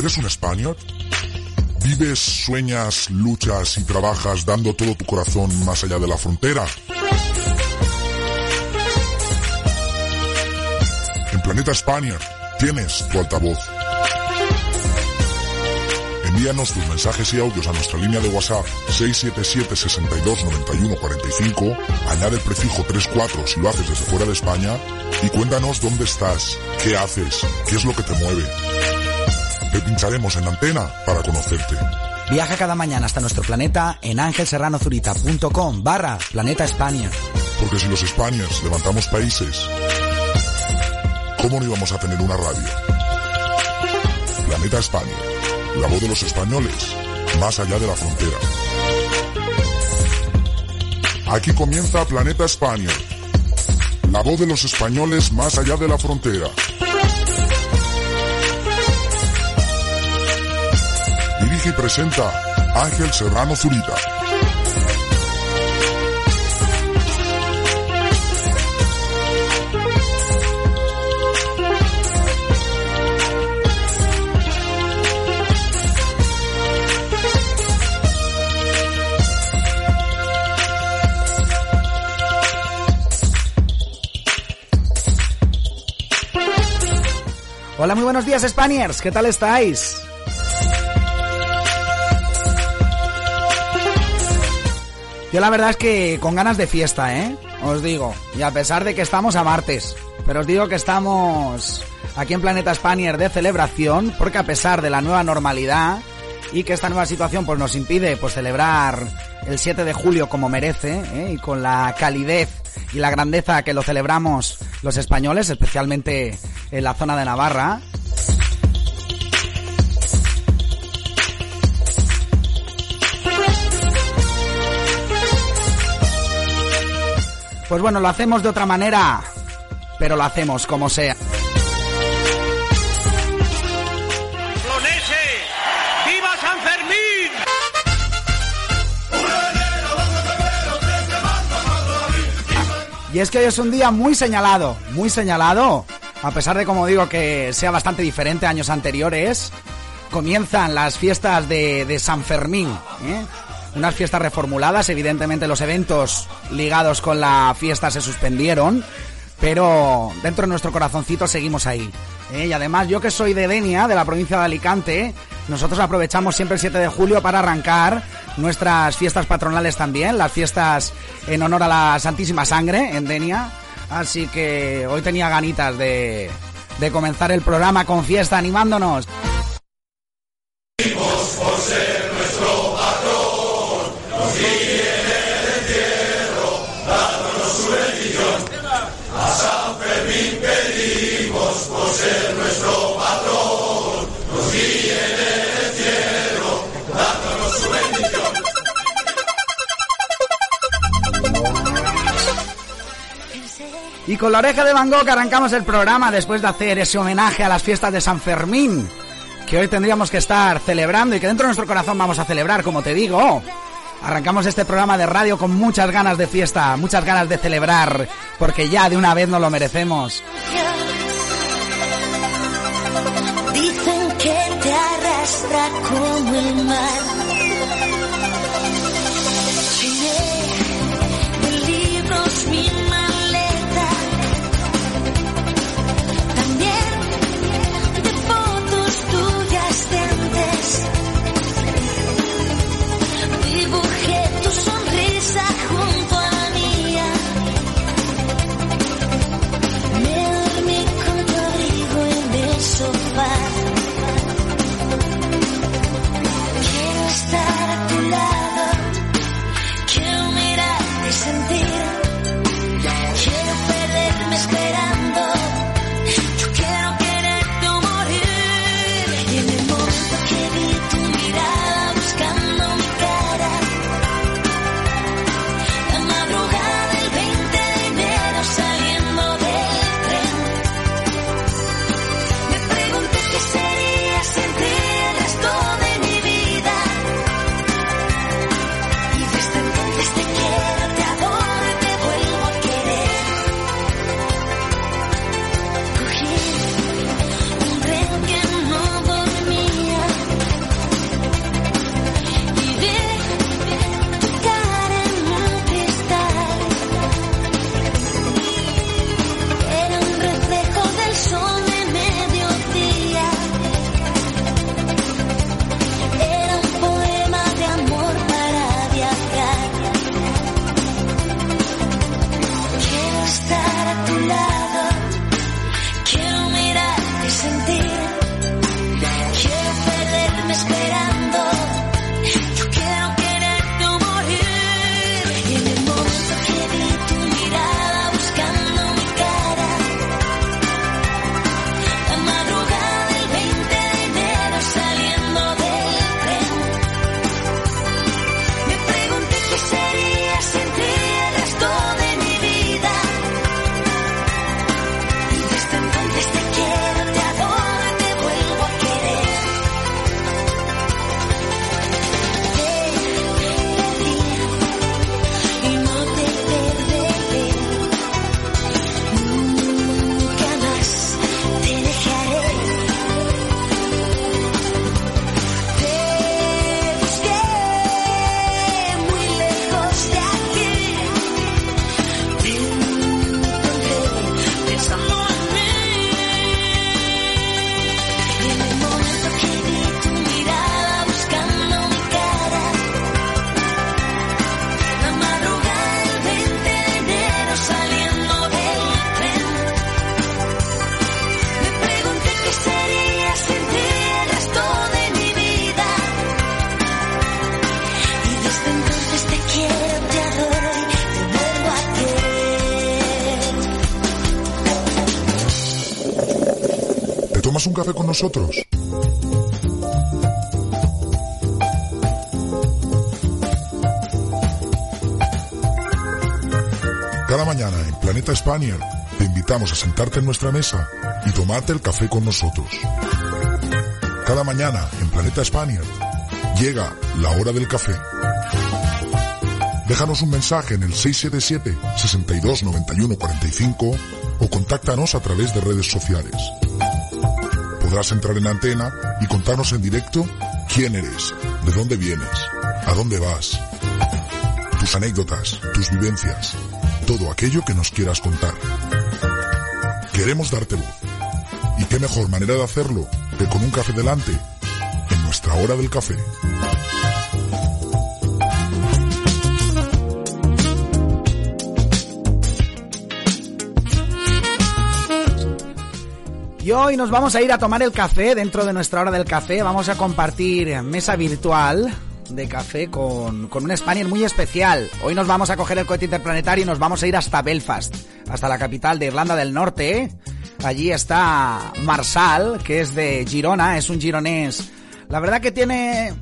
¿Eres un español? ¿Vives, sueñas, luchas y trabajas dando todo tu corazón más allá de la frontera? En Planeta España tienes tu altavoz. Envíanos tus mensajes y audios a nuestra línea de WhatsApp 677 62 91 45, añade el prefijo 34 si lo haces desde fuera de España y cuéntanos dónde estás, qué haces, qué es lo que te mueve. Te pincharemos en antena para conocerte. Viaja cada mañana hasta nuestro planeta en angelserranozurita.com barra Planeta España. Porque si los Españas levantamos países, ¿cómo no íbamos a tener una radio? Planeta España, la voz de los españoles, más allá de la frontera. Aquí comienza Planeta España, la voz de los españoles más allá de la frontera. Dirige presenta Ángel Serrano Zurita. Hola, muy buenos días, Spaniards. ¿Qué tal estáis? Yo la verdad es que con ganas de fiesta, ¿eh? Os digo. Y a pesar de que estamos a martes. Pero os digo que estamos aquí en Planeta Spanier de celebración. Porque a pesar de la nueva normalidad y que esta nueva situación pues nos impide pues celebrar el 7 de julio como merece ¿eh? y con la calidez y la grandeza que lo celebramos los españoles, especialmente en la zona de Navarra. Pues bueno, lo hacemos de otra manera, pero lo hacemos como sea. ¡Viva San Fermín! Y es que hoy es un día muy señalado, muy señalado. A pesar de, como digo, que sea bastante diferente a años anteriores, comienzan las fiestas de, de San Fermín. ¿eh? Unas fiestas reformuladas, evidentemente los eventos ligados con la fiesta se suspendieron, pero dentro de nuestro corazoncito seguimos ahí. ¿eh? Y además, yo que soy de Denia, de la provincia de Alicante, nosotros aprovechamos siempre el 7 de julio para arrancar nuestras fiestas patronales también, las fiestas en honor a la Santísima Sangre en Denia. Así que hoy tenía ganitas de, de comenzar el programa con fiesta animándonos. Y con la oreja de Van Gogh arrancamos el programa después de hacer ese homenaje a las fiestas de San Fermín, que hoy tendríamos que estar celebrando y que dentro de nuestro corazón vamos a celebrar, como te digo. Arrancamos este programa de radio con muchas ganas de fiesta, muchas ganas de celebrar, porque ya de una vez nos lo merecemos. Dicen que te arrastra como el mar. Nosotros? Cada mañana en Planeta Spaniard te invitamos a sentarte en nuestra mesa y tomarte el café con nosotros. Cada mañana en Planeta Spaniard llega la hora del café. Déjanos un mensaje en el 677 62 91 45 o contáctanos a través de redes sociales. Podrás entrar en antena y contarnos en directo quién eres, de dónde vienes, a dónde vas, tus anécdotas, tus vivencias, todo aquello que nos quieras contar. Queremos darte voz. ¿Y qué mejor manera de hacerlo que con un café delante en nuestra hora del café? Hoy nos vamos a ir a tomar el café dentro de nuestra hora del café. Vamos a compartir mesa virtual de café con, con un Spaniard muy especial. Hoy nos vamos a coger el cohete interplanetario y nos vamos a ir hasta Belfast, hasta la capital de Irlanda del Norte. Allí está Marsal, que es de Girona, es un gironés. La verdad que tiene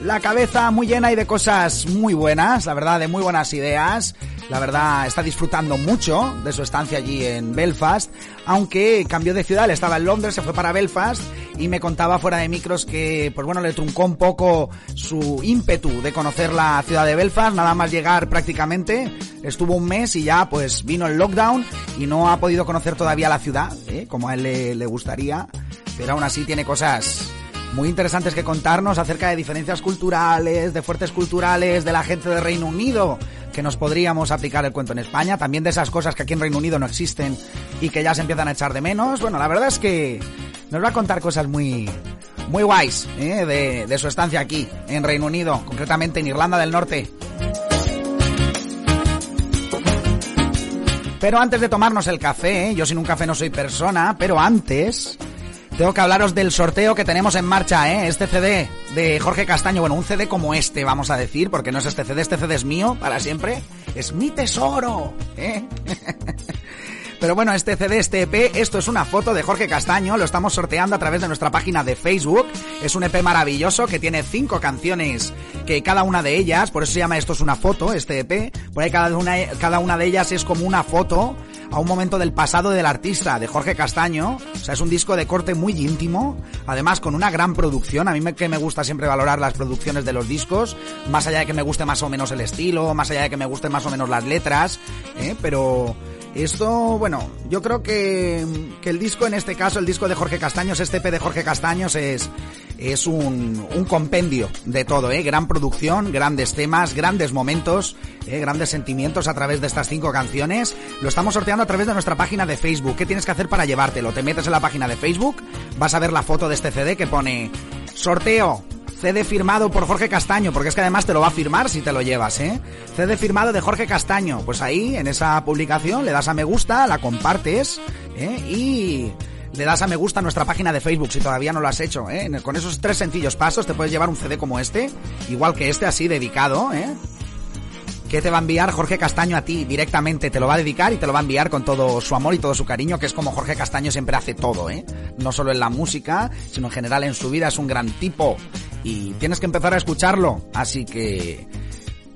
la cabeza muy llena y de cosas muy buenas, la verdad, de muy buenas ideas. La verdad, está disfrutando mucho de su estancia allí en Belfast, aunque cambió de ciudad, estaba en Londres, se fue para Belfast y me contaba fuera de micros que, pues bueno, le truncó un poco su ímpetu de conocer la ciudad de Belfast, nada más llegar prácticamente, estuvo un mes y ya pues vino el lockdown y no ha podido conocer todavía la ciudad, ¿eh? como a él le, le gustaría, pero aún así tiene cosas muy interesantes que contarnos acerca de diferencias culturales, de fuertes culturales, de la gente de Reino Unido, que nos podríamos aplicar el cuento en España, también de esas cosas que aquí en Reino Unido no existen y que ya se empiezan a echar de menos. Bueno, la verdad es que nos va a contar cosas muy, muy guays ¿eh? de, su estancia aquí, en Reino Unido, concretamente en Irlanda del Norte. Pero antes de tomarnos el café, ¿eh? yo sin un café no soy persona, pero antes tengo que hablaros del sorteo que tenemos en marcha, ¿eh? Este CD de Jorge Castaño, bueno, un CD como este, vamos a decir, porque no es este CD, este CD es mío para siempre, es mi tesoro, ¿eh? Pero bueno, este CD, este EP, esto es una foto de Jorge Castaño, lo estamos sorteando a través de nuestra página de Facebook. Es un EP maravilloso que tiene cinco canciones, que cada una de ellas, por eso se llama esto es una foto, este EP, por ahí cada una, cada una de ellas es como una foto a un momento del pasado del artista, de Jorge Castaño. O sea, es un disco de corte muy íntimo, además con una gran producción. A mí me, que me gusta siempre valorar las producciones de los discos, más allá de que me guste más o menos el estilo, más allá de que me gusten más o menos las letras, ¿eh? pero esto, bueno, yo creo que, que el disco en este caso, el disco de Jorge Castaños, este EP de Jorge Castaños es, es un, un compendio de todo, ¿eh? Gran producción, grandes temas, grandes momentos, ¿eh? grandes sentimientos a través de estas cinco canciones. Lo estamos sorteando a través de nuestra página de Facebook. ¿Qué tienes que hacer para llevártelo? Te metes en la página de Facebook, vas a ver la foto de este CD que pone sorteo CD firmado por Jorge Castaño, porque es que además te lo va a firmar si te lo llevas, ¿eh? CD firmado de Jorge Castaño. Pues ahí, en esa publicación, le das a me gusta, la compartes, ¿eh? Y le das a me gusta a nuestra página de Facebook si todavía no lo has hecho, ¿eh? Con esos tres sencillos pasos te puedes llevar un CD como este, igual que este, así dedicado, ¿eh? que te va a enviar Jorge Castaño a ti directamente, te lo va a dedicar y te lo va a enviar con todo su amor y todo su cariño, que es como Jorge Castaño siempre hace todo, ¿eh? No solo en la música, sino en general en su vida, es un gran tipo y tienes que empezar a escucharlo, así que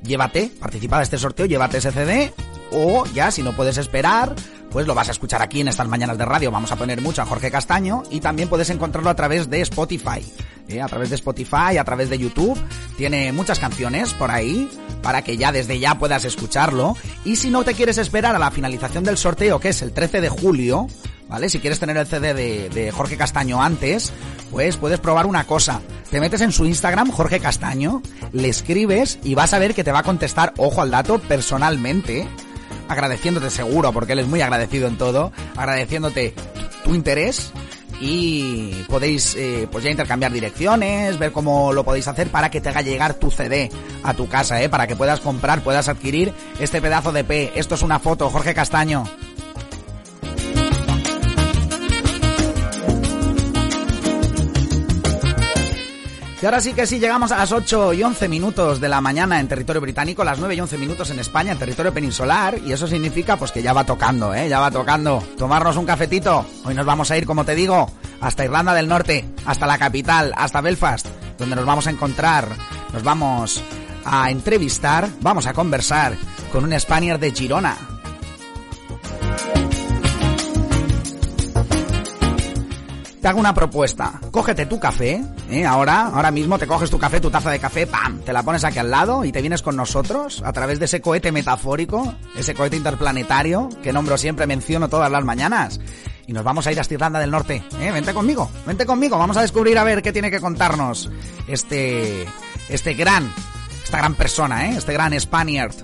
llévate, participa de este sorteo, llévate ese CD o ya si no puedes esperar, pues lo vas a escuchar aquí en estas mañanas de radio. Vamos a poner mucho a Jorge Castaño y también puedes encontrarlo a través de Spotify. ¿eh? A través de Spotify, a través de YouTube. Tiene muchas canciones por ahí para que ya desde ya puedas escucharlo. Y si no te quieres esperar a la finalización del sorteo, que es el 13 de julio, ¿vale? Si quieres tener el CD de, de Jorge Castaño antes, pues puedes probar una cosa. Te metes en su Instagram, Jorge Castaño, le escribes y vas a ver que te va a contestar, ojo al dato, personalmente agradeciéndote seguro, porque él es muy agradecido en todo, agradeciéndote tu interés y podéis eh, pues ya intercambiar direcciones, ver cómo lo podéis hacer para que te haga llegar tu CD a tu casa, ¿eh? para que puedas comprar, puedas adquirir este pedazo de P. Esto es una foto, Jorge Castaño. Y ahora sí que sí, llegamos a las 8 y 11 minutos de la mañana en territorio británico, las 9 y 11 minutos en España, en territorio peninsular, y eso significa pues que ya va tocando, ¿eh? Ya va tocando. Tomarnos un cafetito. Hoy nos vamos a ir, como te digo, hasta Irlanda del Norte, hasta la capital, hasta Belfast, donde nos vamos a encontrar, nos vamos a entrevistar, vamos a conversar con un Spaniard de Girona. Te hago una propuesta. Cógete tu café, ¿eh? ahora, ahora mismo te coges tu café, tu taza de café, ¡pam! Te la pones aquí al lado y te vienes con nosotros a través de ese cohete metafórico, ese cohete interplanetario que nombro siempre, menciono todas las mañanas. Y nos vamos a ir hasta Irlanda del Norte. ¿eh? Vente conmigo, vente conmigo. Vamos a descubrir a ver qué tiene que contarnos este, este gran, esta gran persona, ¿eh? este gran Spaniard.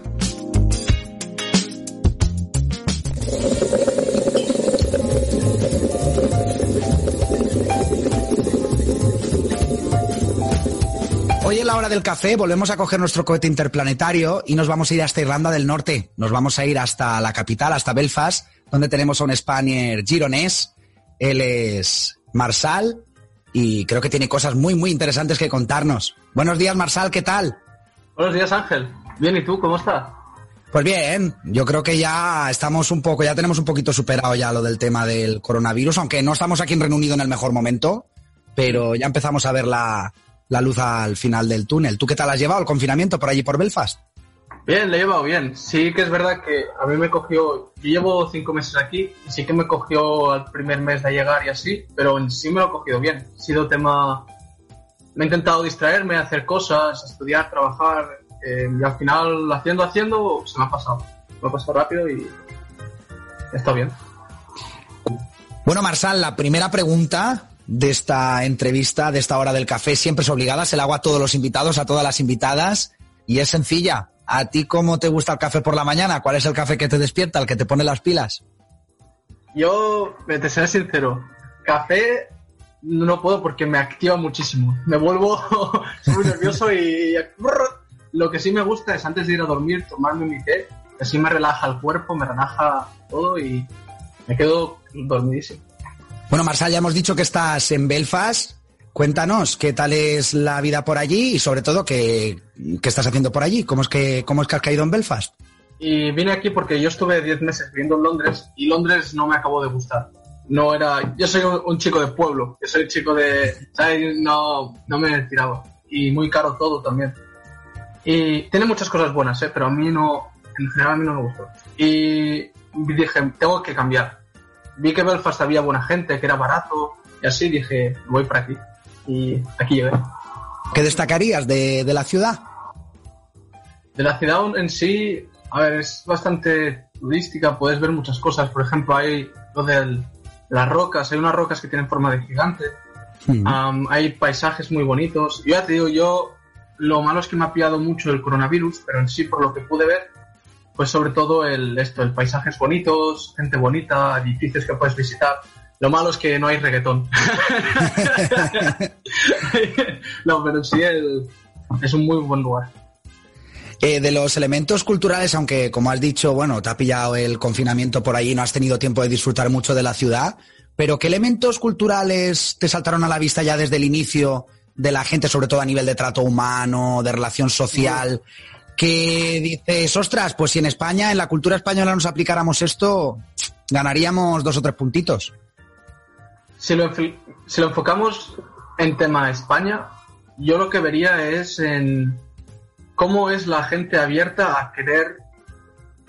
Hora del café volvemos a coger nuestro cohete interplanetario y nos vamos a ir hasta Irlanda del Norte. Nos vamos a ir hasta la capital, hasta Belfast, donde tenemos a un Spanier gironés. Él es Marsal y creo que tiene cosas muy, muy interesantes que contarnos. Buenos días, Marsal, ¿qué tal? Buenos días, Ángel. Bien, ¿y tú? ¿Cómo estás? Pues bien, yo creo que ya estamos un poco, ya tenemos un poquito superado ya lo del tema del coronavirus, aunque no estamos aquí en Reino Unido en el mejor momento, pero ya empezamos a ver la, la luz al final del túnel. ¿Tú qué tal has llevado el confinamiento por allí por Belfast? Bien, le he llevado bien. Sí que es verdad que a mí me cogió, yo llevo cinco meses aquí y sí que me cogió al primer mes de llegar y así, pero en sí me lo he cogido bien. Ha sido tema, me he intentado distraerme, hacer cosas, estudiar, trabajar eh, y al final haciendo, haciendo, se me ha pasado. Me ha pasado rápido y está bien. Bueno, Marsal, la primera pregunta de esta entrevista, de esta hora del café, siempre es obligada, se la hago a todos los invitados, a todas las invitadas, y es sencilla. ¿A ti cómo te gusta el café por la mañana? ¿Cuál es el café que te despierta, el que te pone las pilas? Yo, te seré sincero, café no puedo porque me activa muchísimo. Me vuelvo muy nervioso y lo que sí me gusta es antes de ir a dormir tomarme mi té, así me relaja el cuerpo, me relaja todo y me quedo dormidísimo. Bueno, Marsal, ya hemos dicho que estás en Belfast. Cuéntanos qué tal es la vida por allí y sobre todo qué, qué estás haciendo por allí. ¿Cómo es, que, ¿Cómo es que has caído en Belfast? Y vine aquí porque yo estuve 10 meses viviendo en Londres y Londres no me acabó de gustar. No era, yo soy un, chico de pueblo, yo soy chico de, ¿sabes? No, no me tiraba. Y muy caro todo también. Y tiene muchas cosas buenas, ¿eh? pero a mí no, en general a mí no me gustó. Y dije, tengo que cambiar vi que Belfast había buena gente, que era barato, y así dije, voy para aquí. Y aquí llegué. ¿Qué destacarías de, la ciudad? De la ciudad en sí, a ver, es bastante turística, puedes ver muchas cosas. Por ejemplo, hay lo de las rocas, hay unas rocas que tienen forma de gigante. Hmm. hay paisajes muy bonitos. Yo ya te digo, yo lo malo es que me ha pillado mucho el coronavirus, pero en sí, por lo que pude ver, pues sobre todo el, esto, el paisajes bonitos, gente bonita, edificios que puedes visitar. Lo malo es que no hay reggaetón. no, pero sí es un muy buen lugar. Eh, de los elementos culturales, aunque como has dicho, bueno, te ha pillado el confinamiento por ahí, no has tenido tiempo de disfrutar mucho de la ciudad, pero ¿qué elementos culturales te saltaron a la vista ya desde el inicio de la gente, sobre todo a nivel de trato humano, de relación social? Que dices, ostras, pues si en España, en la cultura española nos aplicáramos esto, ganaríamos dos o tres puntitos. Si lo, si lo enfocamos en tema España, yo lo que vería es en cómo es la gente abierta a querer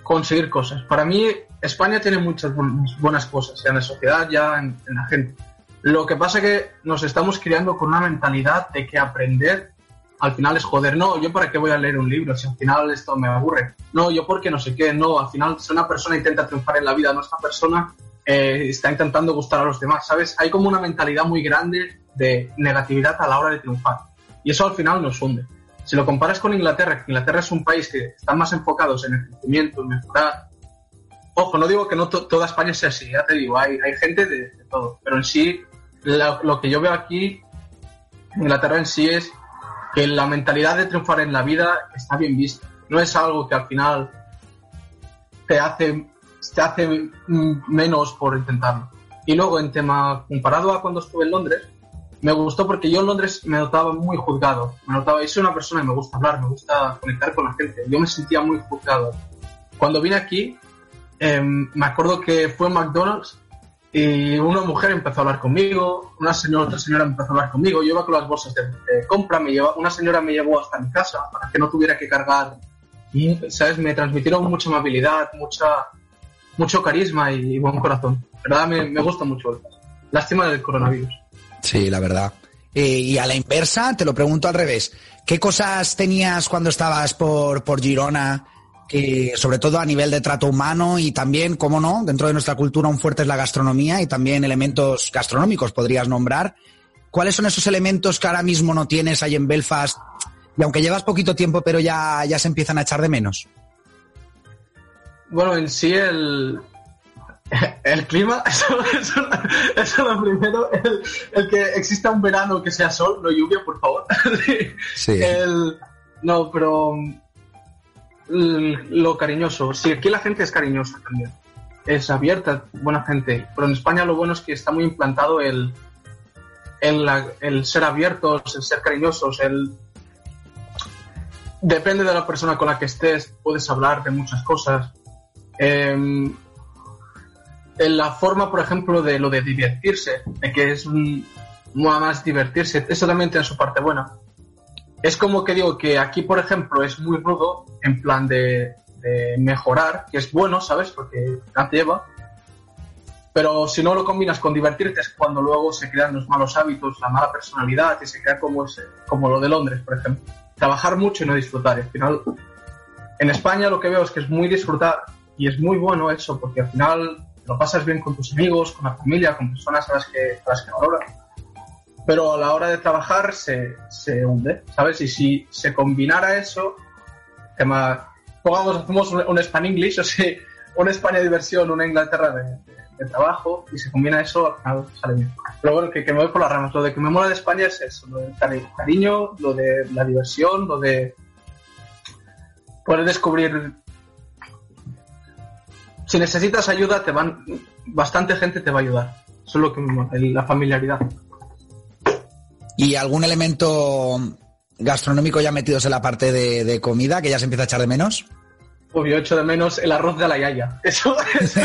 conseguir cosas. Para mí, España tiene muchas buenas cosas, ya en la sociedad, ya en, en la gente. Lo que pasa es que nos estamos criando con una mentalidad de que aprender al final es joder, no, yo para qué voy a leer un libro si al final esto me aburre. No, yo porque no sé qué, no, al final si una persona intenta triunfar en la vida, no esta persona eh, está intentando gustar a los demás, ¿sabes? Hay como una mentalidad muy grande de negatividad a la hora de triunfar. Y eso al final nos hunde. Si lo comparas con Inglaterra, que Inglaterra es un país que están más enfocados en el crecimiento, en mejorar. Ojo, no digo que no toda España sea así, ya te digo, hay, hay gente de, todo. Pero en sí, lo que yo veo aquí, Inglaterra en sí es que la mentalidad de triunfar en la vida está bien vista. No es algo que al final te hace, te hace menos por intentarlo. Y luego, en tema comparado a cuando estuve en Londres, me gustó porque yo en Londres me notaba muy juzgado. Me notaba, y soy una persona que me gusta hablar, me gusta conectar con la gente. Yo me sentía muy juzgado. Cuando vine aquí, em, me acuerdo que fue McDonald's y una mujer empezó a hablar conmigo, una señora, otra señora empezó a hablar conmigo. Yo iba con las bolsas de, de compra, me lleva, una señora me llevó hasta mi casa para que no tuviera que cargar. Y, ¿sabes? Me transmitieron mucha amabilidad, mucha, mucho carisma y buen corazón. La verdad, me, me gusta mucho. Lástima del coronavirus. Sí, la verdad. Eh, y a la inversa, te lo pregunto al revés. ¿Qué cosas tenías cuando estabas por, por Girona, que, sobre todo a nivel de trato humano y también, cómo no, dentro de nuestra cultura un fuerte es la gastronomía y también elementos gastronómicos podrías nombrar? ¿Cuáles son esos elementos que ahora mismo no tienes ahí en Belfast y aunque llevas poquito tiempo pero ya, ya se empiezan a echar de menos? Bueno, en sí el, el clima, eso, eso, eso lo primero, el, el que exista un verano que sea sol, no lluvia, por favor. Sí. El, no, pero lo cariñoso. Sí, aquí la gente es cariñosa también. Es abierta, buena gente. Pero en España lo bueno es que está muy implantado el, el, ser abiertos, el ser cariñosos, el... Depende de la persona con la que estés, puedes hablar de muchas cosas. Em, en la forma, por ejemplo, de lo de divertirse, de que es un, más divertirse, eso también tiene su parte buena. Es como que digo que aquí, por ejemplo, es muy rudo en plan de, mejorar, que es bueno, ¿sabes? Porque ya te lleva. Pero si no lo combinas con divertirte es cuando luego se crean los malos hábitos, la mala personalidad y se crea como, ese, como lo de Londres, por ejemplo. Trabajar mucho y no disfrutar. Y al final, en España lo que veo es que es muy disfrutar y es muy bueno eso, porque al final lo pasas bien con tus amigos, con la familia, con personas a las que, a las que valoras. Pero a la hora de trabajar se, se hunde, ¿sabes? Y si se combinara eso, tema, pongamos, hacemos un, Span English, o sea, una España de diversión, una Inglaterra de, de- trabajo, y se combina eso, al final sale bien. Pero bueno, que, que me voy por las ramas. Lo de que me mola de España es eso, lo del cari- cariño, lo de la diversión, lo de poder descubrir si necesitas ayuda, te van, bastante gente te va a ayudar. Eso es lo que me mola, la familiaridad. ¿Y algún elemento gastronómico ya metidos en la parte de, de comida que ya se empieza a echar de menos? Obvio, echo de menos el arroz de la yaya. Eso, eso,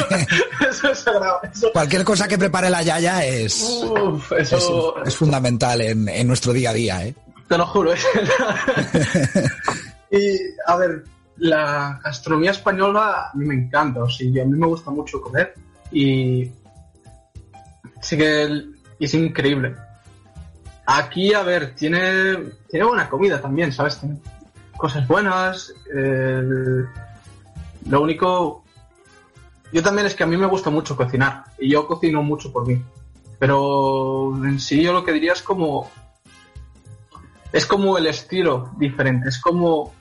eso es sagrado. Eso, Cualquier cosa que prepare la Yaya es, uf, es, eso es fundamental en, en nuestro día a día, ¿eh? te lo juro. es- y, a ver, la gastronomía española a mí me encanta. O sea, a mí me gusta mucho comer. Y sí que el- es increíble. Aquí, a ver, tiene, tiene buena comida también, ¿sabes? Tiene cosas buenas. lo único... Yo también es que a mí me gusta mucho cocinar. Y yo cocino mucho por mí. Pero en sí yo lo que diría es como... Es como el estilo diferente. Es como...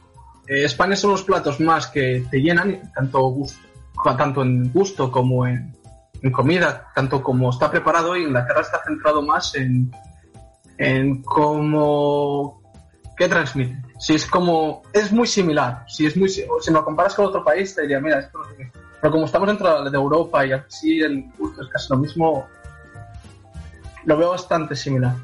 eh, España son los platos más que te llenan, tanto, tanto en gusto como en, en comida, tanto como está preparado. Y Inglaterra está centrado más en, en cómo ¿qué transmite? Si es como, es muy similar, si es muy, si lo comparas con otro país te diría, mira, esto no sé qué. Pero como estamos dentro de Europa y así el gusto es casi lo mismo, lo veo bastante similar.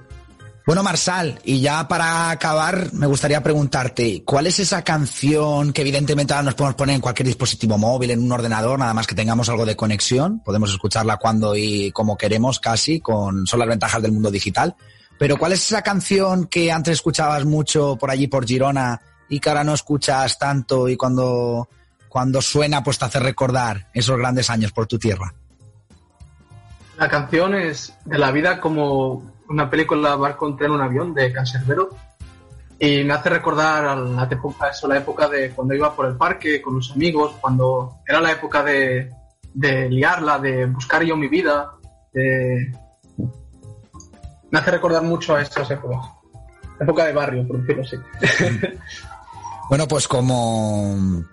Bueno, Marsal, y ya para acabar, me gustaría preguntarte, ¿cuál es esa canción que evidentemente ahora nos podemos poner en cualquier dispositivo móvil, en un ordenador, nada más que tengamos algo de conexión? Podemos escucharla cuando y como queremos casi, con son las ventajas del mundo digital. Pero ¿cuál es esa canción que antes escuchabas mucho por allí, por Girona, y que ahora no escuchas tanto y cuando, cuando suena pues te hace recordar esos grandes años por tu tierra? La canción es de la vida como una película Barco en un avión de Cancerbero y me hace recordar a la época, la época de cuando iba por el parque con los amigos, cuando era la época de, de liarla, de buscar yo mi vida, de... me hace recordar mucho a esas épocas. Época de barrio, por decirlo así. Bueno, pues como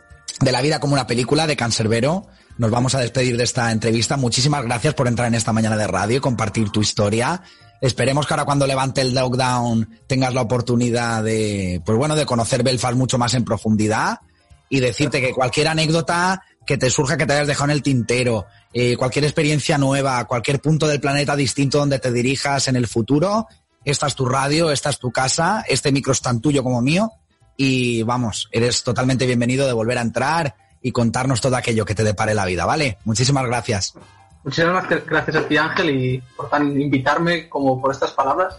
de la vida como una película de Cancerbero, nos vamos a despedir de esta entrevista. Muchísimas gracias por entrar en esta mañana de radio y compartir tu historia. Esperemos que ahora cuando levante el lockdown tengas la oportunidad de, pues bueno, de conocer Belfast mucho más en profundidad y decirte que cualquier anécdota que te surja, que te hayas dejado en el tintero, eh, cualquier experiencia nueva, cualquier punto del planeta distinto donde te dirijas en el futuro, esta es tu radio, esta es tu casa, este micro es tan tuyo como mío y vamos, eres totalmente bienvenido de volver a entrar y contarnos todo aquello que te depare la vida, ¿vale? Muchísimas gracias. Muchísimas gracias a ti, Ángel, y por tan invitarme como por estas palabras.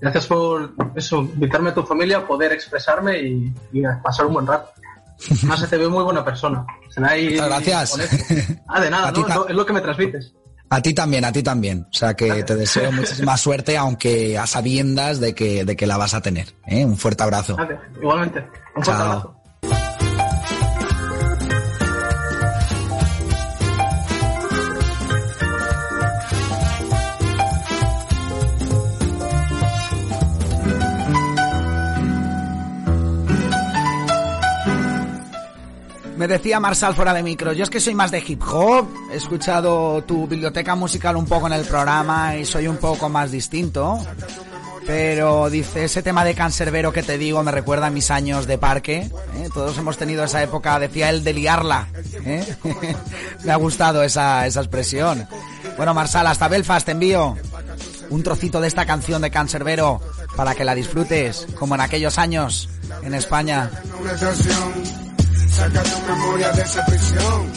Gracias por eso, invitarme a tu familia, poder expresarme y, y pasar un buen rato. Además, se te ve muy buena persona. Se me Muchas gracias. Ah, de nada, ¿no? Es ta- lo, es lo que me transmites. A ti también, a ti también. O sea que te deseo muchísima suerte, aunque a sabiendas de que, de que la vas a tener. ¿eh? Un fuerte abrazo. Gracias. Igualmente. Un fuerte Chao. abrazo. Me decía Marsal fuera de micro, yo es que soy más de hip hop, he escuchado tu biblioteca musical un poco en el programa y soy un poco más distinto. Pero dice, ese tema de cancerbero que te digo me recuerda a mis años de parque. ¿eh? Todos hemos tenido esa época, decía él, de liarla. ¿eh? me ha gustado esa, esa expresión. Bueno, Marsal, hasta Belfast te envío un trocito de esta canción de cancerbero para que la disfrutes, como en aquellos años en España. Saca tu memoria de esa prisión.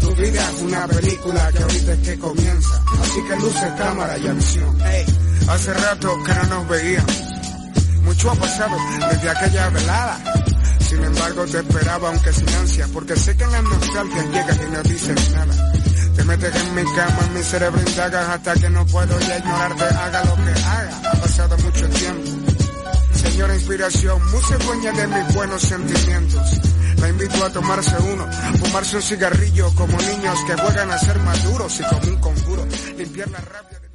Tu vida es una película que ahorita es que comienza. Así que luces, cámara y acción. Ey, hace rato que no nos veíamos. Mucho ha pasado desde aquella velada. Sin embargo, te esperaba aunque sin ansia, porque sé que en las nostalgias llegas y no dices nada. Te metes en mi cama, en mi cerebro indagas hasta que no puedo ya ignorarte, haga lo que haga. Ha pasado mucho tiempo. Señora inspiración, música dueña de mis buenos sentimientos. La invito a tomarse uno, fumarse un cigarrillo como niños que juegan a ser maduros y como un conjuro, limpiar la rabia de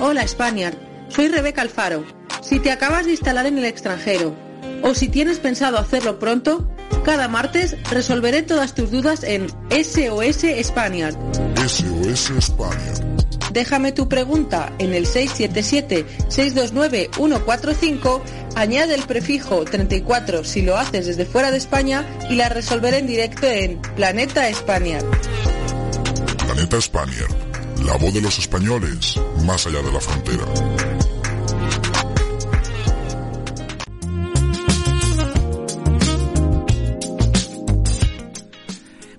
Hola Spaniard, soy Rebeca Alfaro. Si te acabas de instalar en el extranjero o si tienes pensado hacerlo pronto, cada martes resolveré todas tus dudas en SOS Spaniard. SOS España. Déjame tu pregunta en el 677-629-145, añade el prefijo 34 si lo haces desde fuera de España y la resolveré en directo en Planeta Spaniard. Planeta España. La voz de los españoles, más allá de la frontera.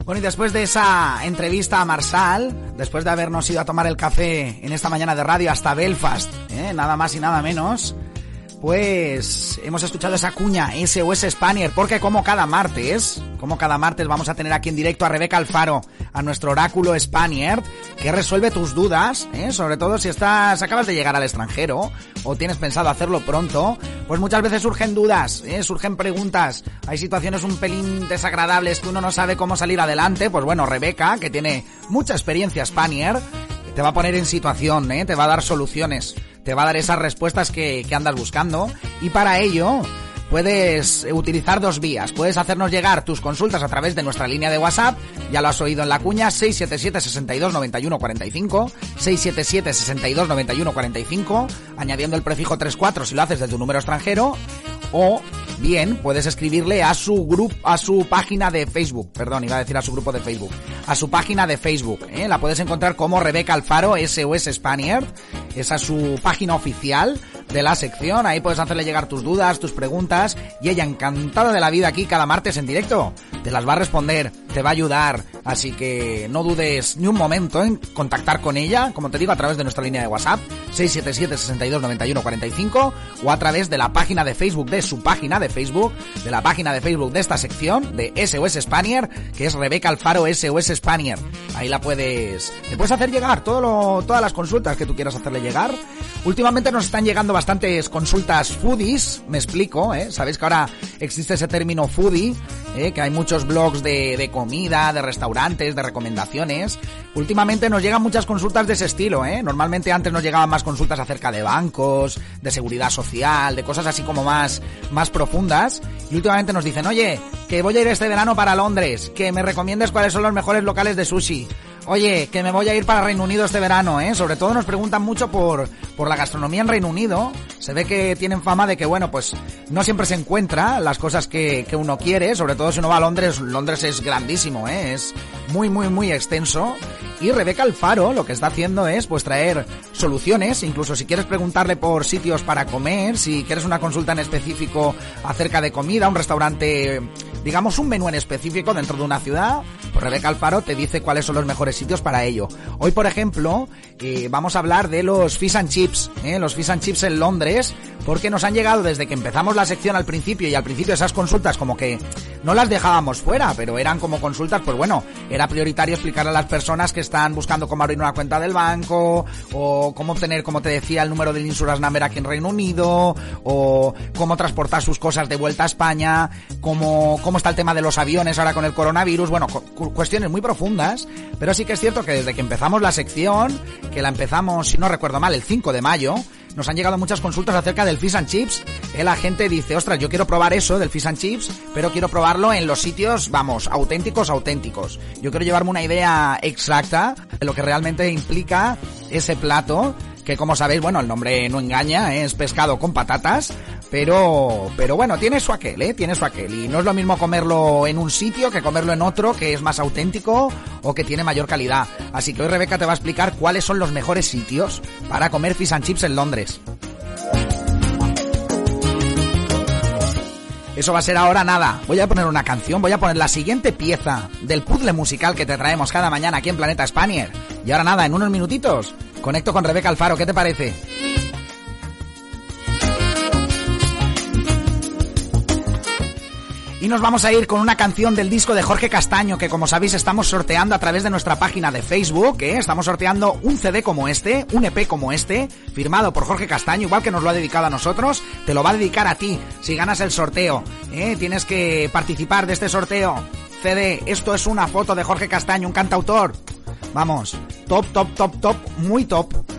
Bueno, y después de esa entrevista a Marsal, después de habernos ido a tomar el café en esta mañana de radio hasta Belfast, ¿eh? nada más y nada menos, pues hemos escuchado esa cuña SOS Spanier, porque como cada martes, como cada martes vamos a tener aquí en directo a Rebeca Alfaro, a nuestro oráculo Spaniard, que resuelve tus dudas, ¿eh? sobre todo si estás, acabas de llegar al extranjero o tienes pensado hacerlo pronto, pues muchas veces surgen dudas, ¿eh? surgen preguntas, hay situaciones un pelín desagradables que uno no sabe cómo salir adelante, pues bueno, Rebeca, que tiene mucha experiencia Spaniard, te va a poner en situación, ¿eh? te va a dar soluciones, te va a dar esas respuestas que, andas buscando. Y para ello puedes utilizar dos vías. Puedes hacernos llegar tus consultas a través de nuestra línea de WhatsApp, ya lo has oído en la cuña, 677 62 91 45, 677 62 91 45, añadiendo el prefijo 34 si lo haces desde un número extranjero, o bien puedes escribirle a su grupo, a su página de Facebook, perdón, iba a decir a su grupo de Facebook, a su página de Facebook, ¿eh? la puedes encontrar como Rebeca Alfaro SOS Spaniard, esa es su página oficial de la sección, ahí puedes hacerle llegar tus dudas, tus preguntas, y ella encantada de la vida aquí cada martes en directo, te las va a responder, te va a ayudar, así que no dudes ni un momento en contactar con ella, como te digo, a través de nuestra línea de WhatsApp, 677 62 91 45, o a través de la página de Facebook de su página de Facebook, de la página de Facebook de esta sección, de SOS Spanier, que es Rebeca Alfaro SOS Spanier. Ahí la puedes, le puedes hacer llegar todas las consultas que tú quieras hacerle llegar. Últimamente nos están llegando bastantes consultas foodies, me explico, ¿eh? Sabéis que ahora existe ese término foodie, ¿eh? que hay muchos blogs de, de de restaurantes, de recomendaciones. Últimamente nos llegan muchas consultas de ese estilo, ¿eh? Normalmente antes nos llegaban más consultas acerca de bancos, de seguridad social, de cosas así como más, más profundas. Y últimamente nos dicen, oye, que voy a ir este verano para Londres, que me recomiendes cuáles son los mejores locales de sushi. Oye, que me voy a ir para Reino Unido este verano, ¿eh? Sobre todo nos preguntan mucho por, por la gastronomía en Reino Unido. Se ve que tienen fama de que, bueno, pues no siempre se encuentra las cosas que, que uno quiere, sobre todo si uno va a Londres. Londres es grandísimo, ¿eh? Es muy, muy, muy extenso. Y Rebeca Alfaro lo que está haciendo es pues traer soluciones, incluso si quieres preguntarle por sitios para comer, si quieres una consulta en específico acerca de comida, un restaurante, digamos un menú en específico dentro de una ciudad, pues Rebeca Alfaro te dice cuáles son los mejores sitios para ello. Hoy, por ejemplo, eh, vamos a hablar de los fish and chips, ¿eh? los fish and chips en Londres, porque nos han llegado desde que empezamos la sección al principio y al principio esas consultas como que no las dejábamos fuera, pero eran como consultas, pues bueno, era prioritario explicar a las personas que están buscando cómo abrir una cuenta del banco, o cómo obtener, como te decía, el número del Insurance Number aquí en Reino Unido, o cómo transportar sus cosas de vuelta a España, cómo, cómo está el tema de los aviones ahora con el coronavirus, bueno, cu- cuestiones muy profundas, pero sí que es cierto que desde que empezamos la sección, que la empezamos, si no recuerdo mal, el 5 de mayo, nos han llegado muchas consultas acerca del fish and chips. La gente dice, ostras, yo quiero probar eso del fish and chips, pero quiero probarlo en los sitios, vamos, auténticos, auténticos. Yo quiero llevarme una idea exacta de lo que realmente implica ese plato, que como sabéis, bueno, el nombre no engaña, ¿eh? es pescado con patatas, pero, pero bueno, tiene su aquel, ¿eh? Tiene su aquel. Y no es lo mismo comerlo en un sitio que comerlo en otro que es más auténtico o que tiene mayor calidad. Así que hoy Rebeca te va a explicar cuáles son los mejores sitios para comer fish and chips en Londres. Eso va a ser ahora nada. Voy a poner una canción, voy a poner la siguiente pieza del puzzle musical que te traemos cada mañana aquí en Planeta Spanier. Y ahora nada, en unos minutitos, conecto con Rebeca Alfaro, ¿qué te parece? Y nos vamos a ir con una canción del disco de Jorge Castaño que como sabéis estamos sorteando a través de nuestra página de Facebook, ¿eh? estamos sorteando un CD como este, un EP como este, firmado por Jorge Castaño, igual que nos lo ha dedicado a nosotros, te lo va a dedicar a ti si ganas el sorteo, ¿eh? tienes que participar de este sorteo. CD, esto es una foto de Jorge Castaño, un cantautor. Vamos, top, top, top, top, muy top.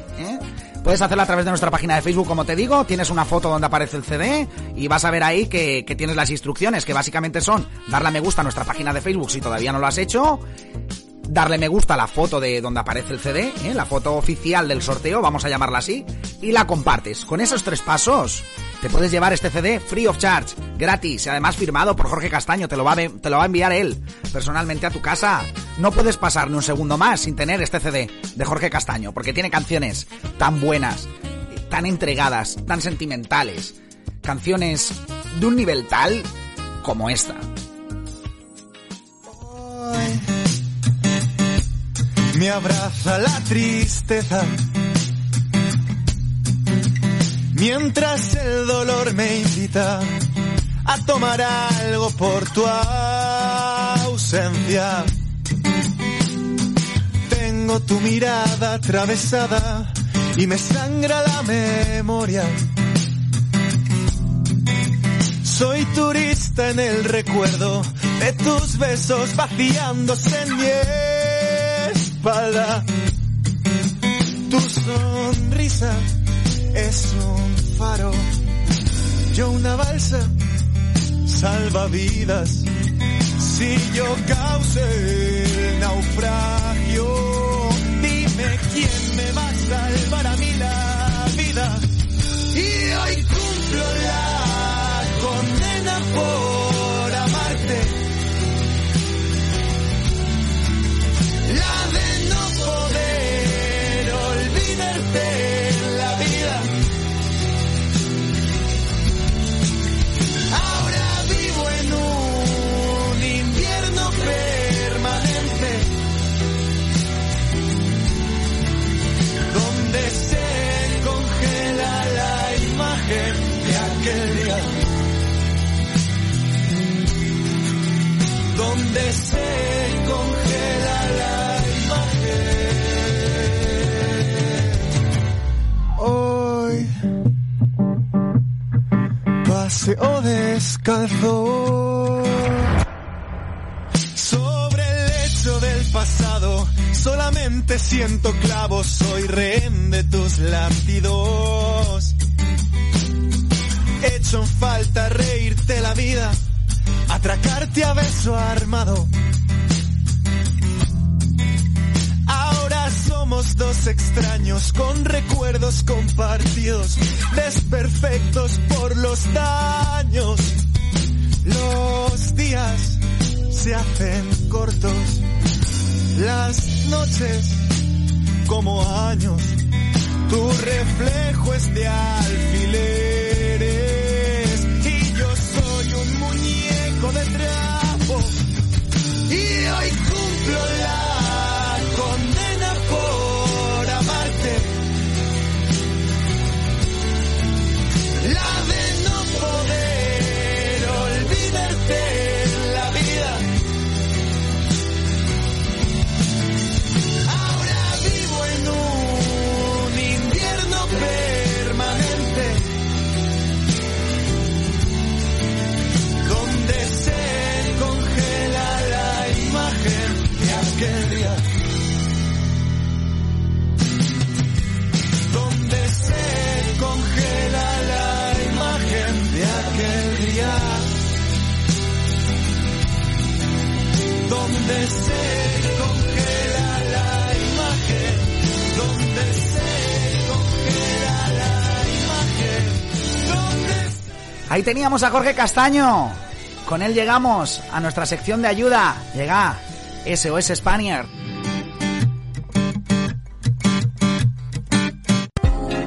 Puedes hacerlo a través de nuestra página de Facebook, como te digo. Tienes una foto donde aparece el CD y vas a ver ahí que, tienes las instrucciones, que básicamente son darle me gusta a nuestra página de Facebook si todavía no lo has hecho, darle me gusta a la foto de donde aparece el CD, ¿eh? la foto oficial del sorteo, vamos a llamarla así, y la compartes. Con esos tres pasos te puedes llevar este CD free of charge, gratis, y además firmado por Jorge Castaño, te lo va a, te lo va a enviar él personalmente a tu casa. No puedes pasar ni un segundo más sin tener este CD de Jorge Castaño, porque tiene canciones tan buenas, tan entregadas, tan sentimentales, canciones de un nivel tal como esta. Me abraza la tristeza. Mientras el dolor me invita a tomar algo por tu ausencia. Tengo tu mirada atravesada y me sangra la memoria. Soy turista en el recuerdo de tus besos vaciándose en mi espalda. Tu sonrisa es un faro, yo una balsa salvavidas. Si yo causé el naufragio, dime quién me va a salvar a mí la vida. Y hoy cumplo la condena por Donde se congela la imagen. Hoy paseo descalzo sobre el lecho del pasado. Solamente siento clavos, soy rehén de tus latidos. Hecho en falta reírte la vida, atracarte a beso armado. Somos dos extraños con recuerdos compartidos, desperfectos por los daños. Los días se hacen cortos, las noches como años. Tu reflejo es de alfileres Ahí teníamos a Jorge Castaño. Con él llegamos a nuestra sección de ayuda. Llega SOS Spaniard.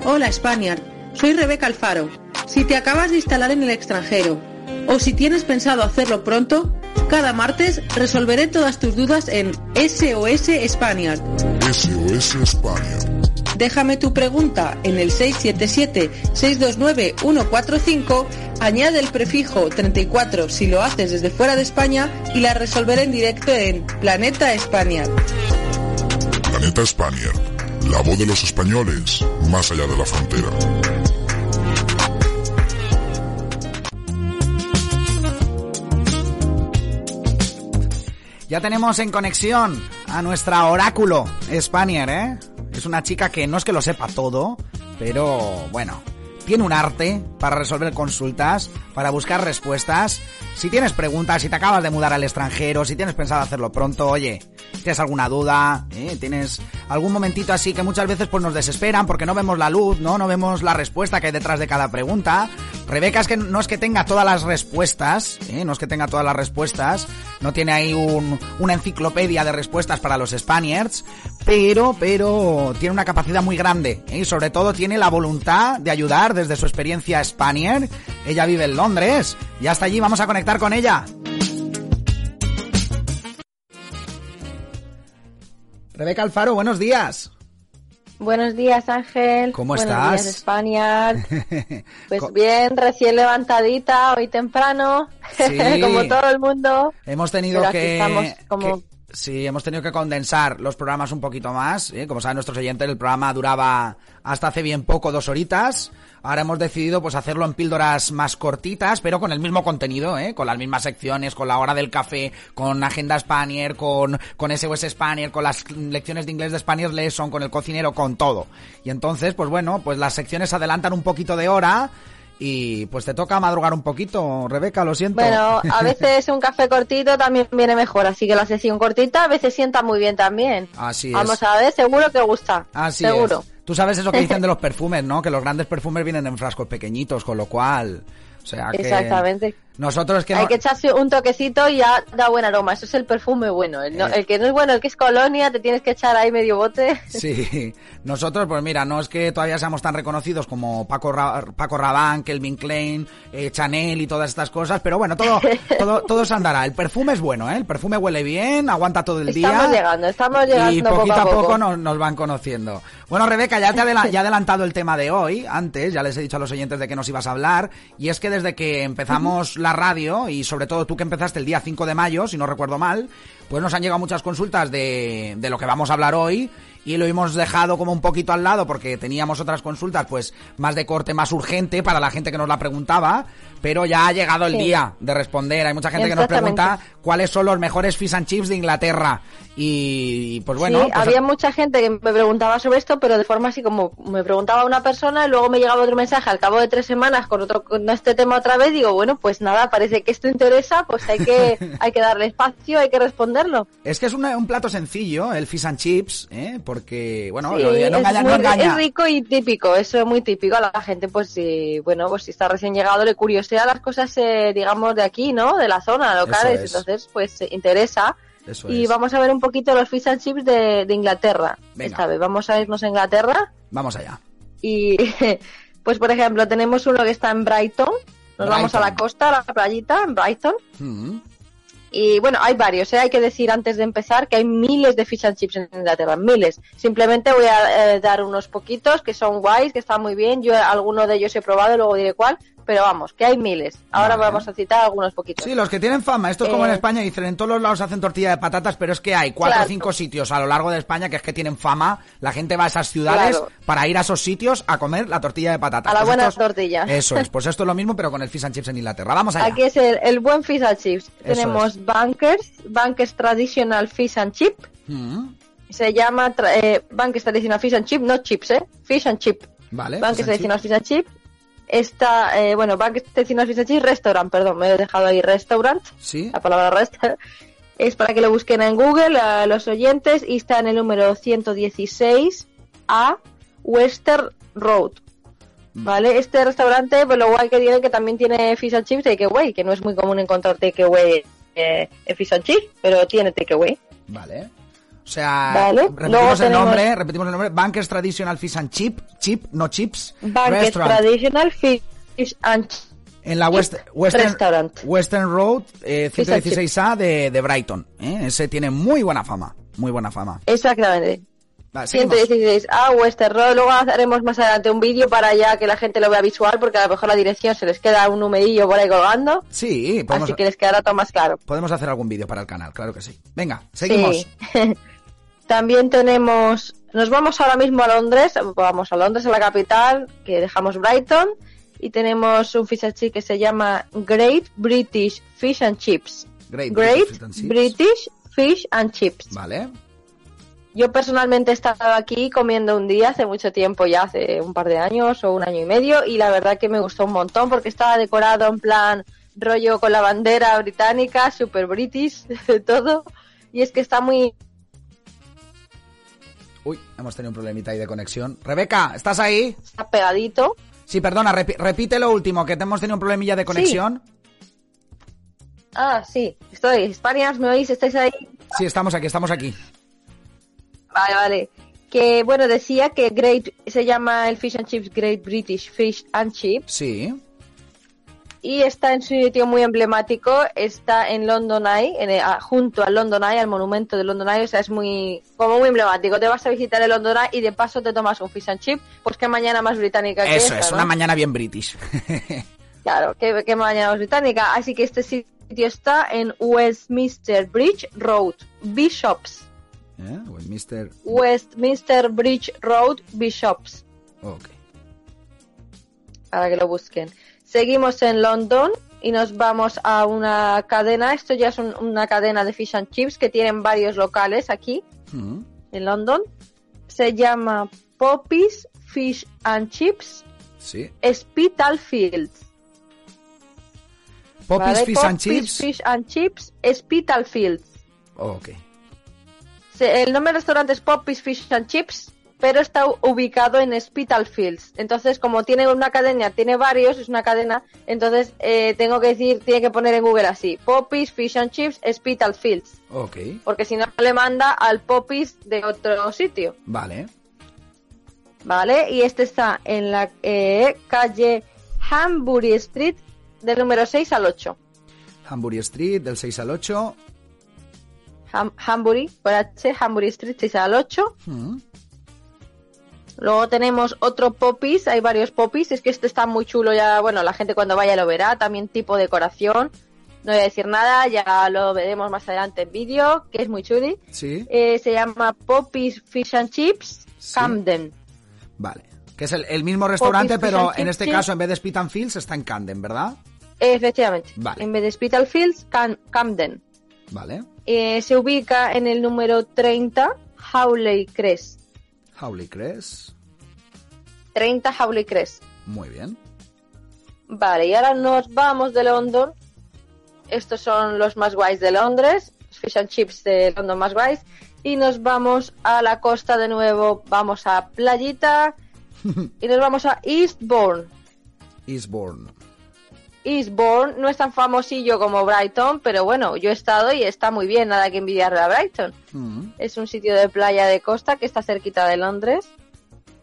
Hola Spaniard, soy Rebeca Alfaro. Si te acabas de instalar en el extranjero o si tienes pensado hacerlo pronto, cada martes resolveré todas tus dudas en SOS Spaniard. SOS España. Déjame tu pregunta en el 677-629-145, añade el prefijo 34 si lo haces desde fuera de España y la resolveré en directo en Planeta Spaniard. Planeta España. La voz de los españoles, más allá de la frontera. Ya tenemos en conexión a nuestra oráculo Spanier, ¿eh? Es una chica que no es que lo sepa todo, pero bueno, tiene un arte para resolver consultas, para buscar respuestas. Si tienes preguntas, si te acabas de mudar al extranjero, si tienes pensado hacerlo pronto, oye, tienes alguna duda, ¿eh? tienes algún momentito así que muchas veces pues nos desesperan porque no vemos la luz, ¿no? No vemos la respuesta que hay detrás de cada pregunta. Rebeca es que no es que tenga todas las respuestas, ¿eh? no es que tenga todas las respuestas, no tiene ahí un- una enciclopedia de respuestas para los Spaniards, pero, pero tiene una capacidad muy grande ¿eh? y sobre todo tiene la voluntad de ayudar desde su experiencia Spaniard. Ella vive en Londres y hasta allí vamos a conectar con ella. Rebeca Alfaro, buenos días. Buenos días, Ángel. ¿Cómo Buenos estás? días, España. Pues bien, recién levantadita, hoy temprano, Sí. como todo el mundo. Hemos tenido Pero aquí que, estamos como- que- Sí, hemos tenido que condensar los programas un poquito más. ¿eh? Como saben nuestros oyentes, el programa duraba hasta hace bien poco dos horitas. Ahora hemos decidido pues hacerlo en píldoras más cortitas, pero con el mismo contenido, ¿eh? con las mismas secciones, con la hora del café, con Agenda Spanier, con, con SOS Spanier, con las lecciones de inglés de Spanier Lesson, con el cocinero, con todo. Y entonces, pues bueno, pues las secciones adelantan un poquito de hora y pues te toca madrugar un poquito, Rebeca, lo siento. Bueno, a veces un café cortito también viene mejor, así que la sesión cortita a veces sienta muy bien también. Así es. Vamos a ver, seguro que gusta. Así seguro. es. Tú sabes eso que dicen de los perfumes, ¿no? Que los grandes perfumes vienen en frascos pequeñitos, con lo cual... O sea que... Exactamente. Nosotros es que Hay no... que echarse un toquecito y ya da buen aroma. Eso es el perfume bueno. El, no- Eh. el que no es bueno, el que es colonia, te tienes que echar ahí medio bote. Sí, nosotros, pues mira, no es que todavía seamos tan reconocidos como Paco, Ra- Paco Rabanne, Kelvin Klein, eh, Chanel y todas estas cosas, pero bueno, todo, todo, todo se andará. El perfume es bueno, ¿eh? El perfume huele bien, aguanta todo el Estamos día. llegando, estamos llegando y poco poquito a a poco, poco. nos, nos van conociendo. Bueno, Rebeca, ya te adela- ya he adelantado el tema de hoy, antes, ya les he dicho a los oyentes de que nos ibas a hablar, y es que desde que empezamos la radio, y sobre todo tú que empezaste el día 5 de mayo, si no recuerdo mal, pues nos han llegado muchas consultas de, de lo que vamos a hablar hoy, y lo hemos dejado como un poquito al lado porque teníamos otras consultas pues más de corte más urgente para la gente que nos la preguntaba pero ya ha llegado el Sí. día de responder. Hay mucha gente que nos pregunta cuáles son los mejores fish and chips de Inglaterra. Y pues bueno, sí, pues, había mucha gente que me preguntaba sobre esto, pero de forma así como me preguntaba una persona y luego me llegaba otro mensaje al cabo de tres semanas con otro con este tema otra vez. Digo, bueno, pues nada, parece que esto interesa, pues hay que hay que darle espacio, hay que es que es una- un plato sencillo, el fish and chips, ¿eh? porque, bueno, Sí, lo de- no es, engaña, no engaña. es rico y típico, eso es muy típico a la gente, pues si, bueno, pues si está recién llegado le curiosea las cosas, eh, digamos, de aquí, ¿no? De la zona, locales, es. entonces pues se interesa. Eso y es. vamos a ver un poquito los fish and chips de, de Inglaterra. Venga. Esta vez vamos a irnos a Inglaterra Vamos allá. y, pues por ejemplo, tenemos uno que está en Brighton. Nos vamos a la costa, a la playita, en Brighton. Mm. Y bueno, hay varios, ¿eh? hay que decir antes de empezar que hay miles de fish and chips en Inglaterra, miles. Simplemente voy a eh, dar unos poquitos que son guays, que están muy bien. Yo alguno de ellos he probado, luego diré cuál, pero vamos, que hay miles. Ahora Vale. vamos a citar algunos poquitos. Sí, los que tienen fama. Esto es como en Eh, España, dicen, en todos los lados hacen tortilla de patatas, pero es que hay cuatro Claro. o cinco sitios a lo largo de España que es que tienen fama. La gente va a esas ciudades Claro. para ir a esos sitios a comer la tortilla de patatas. A la Pues buena esto es- tortilla. Eso es, pues esto es lo mismo, pero con el fish and chips en Inglaterra. Vamos allá. Aquí es el, el buen fish and chips. Eso Tenemos Bankers, Bankers Traditional Fish and Chip. Mm, Se llama eh, Bankers Traditional Fish and Chip, no chips, ¿eh? Fish and Chip. Vale. Bankers Traditional Fish and Chip. Está, eh, bueno, and Chip Restaurant, perdón, me he dejado ahí restaurant. Sí. La palabra rest. Es para que lo busquen en Google a los oyentes y está en el número 116 a Western Road. ¿Vale? Este restaurante, pues lo guay que tiene que también tiene fish and chips takeaway, que no es muy común encontrar takeaway eh, en fish and chips, pero tiene takeaway. Vale. O sea, Vale. repetimos el tenemos- nombre, repetimos el nombre, Bankers Traditional Fish and Chip, chip, no chips, Bankers Restaurant. Traditional Fish and Chips En la West- Western, Restaurant. Western Road, eh, Fish and 116A de, de Brighton. ¿eh? Ese tiene muy buena fama, muy buena fama. Exactamente. Vale, seguimos. 116 a Western Road. Luego haremos más adelante un vídeo para ya que la gente lo vea visual, porque a lo mejor la dirección se les queda un numerillo por ahí colgando. Sí, podemos, Así que les quedará todo más claro. podemos hacer algún vídeo para el canal, claro que sí. Venga, seguimos. Sí. También tenemos, nos vamos ahora mismo a Londres, vamos a Londres, a la capital, que dejamos Brighton, y tenemos un fish and chip que se llama Great British Fish and Chips. Great Great British Fish and Chips. British Fish and Chips. Vale. Yo personalmente he estado aquí comiendo un día hace mucho tiempo, ya hace un par de años o un año y medio, y la verdad que me gustó un montón porque estaba decorado en plan rollo con la bandera británica, super british, todo, y es que está muy Uy, hemos tenido un problemita ahí de conexión. Rebeca, ¿estás ahí? está pegadito. Sí, perdona, repi- repite lo último, que te hemos tenido un problemilla de conexión. Ah, sí, estoy. España, ¿me oís? ¿Estáis ahí? Sí, estamos aquí, estamos aquí. Vale, vale. Que bueno, decía que Great se llama el Fish and Chips Great British Fish and Chips Sí. Y está en su sitio muy emblemático, está en London Eye, en el- ah, junto al London Eye, al monumento de London Eye, o sea, es muy como muy emblemático. Te vas a visitar el London Eye y de paso te tomas un Fish and Chip, pues qué mañana más británica que Eso esta, es, ¿no? una mañana bien british. Claro, qué, qué mañana más británica. Así que este sitio está en Westminster Bridge Road, Bishops. ¿Eh? Westminster. Westminster Bridge Road, Bishops. Ok. para que lo busquen. Seguimos en London y nos vamos a una cadena. Esto ya es un- una cadena de fish and chips que tienen varios locales aquí Mm. en London. Se llama Poppy's Fish and Chips Sí. Spitalfields. Poppy's ¿vale? Fish and Poppy's Chips. Fish and Chips Spitalfields. Ok. Se- El nombre del restaurante es Poppy's Fish and Chips, pero está ubicado en Spitalfields. Entonces, como tiene una cadena, tiene varios, es una cadena, entonces eh, tengo que decir, tiene que poner en Google así, Poppy's Fish and Chips Spitalfields, Ok. porque si no le manda al Poppy's de otro sitio, Vale. ¿vale? Y este está en la eh, calle Hambury Street, del número 6 al 8. Hambury Street, del 6 al 8. Ham- Hambury, por H, Hambury Street 6 al 8. Mm. Luego tenemos otro popis, hay varios popis, es que este está muy chulo ya, bueno, la gente cuando vaya lo verá, también tipo decoración. No voy a decir nada, ya lo veremos más adelante en vídeo, que es muy chuli. Sí. Eh, se llama Popis Fish and Chips Sí. Camden. Vale. Que es el, el mismo restaurante, pero and en este caso, en vez de Spit and Fields, está en Camden, ¿verdad? Efectivamente. Vale. En vez de Spitalfields, Cam- Camden. Vale. Eh, se ubica en el número 30, Howley Crest. Howley Crest. 30 Howley Crest. Muy bien. Vale, y ahora nos vamos de London. Estos son los más guays de Londres, los fish and chips de London más guays. Y nos vamos a la costa de nuevo, vamos a Playita y nos vamos a Eastbourne. Eastbourne. Eastbourne no es tan famosillo como Brighton, pero bueno, yo he estado y está muy bien, nada que envidiarle a Brighton. Mm. Es un sitio de playa de costa que está cerquita de Londres.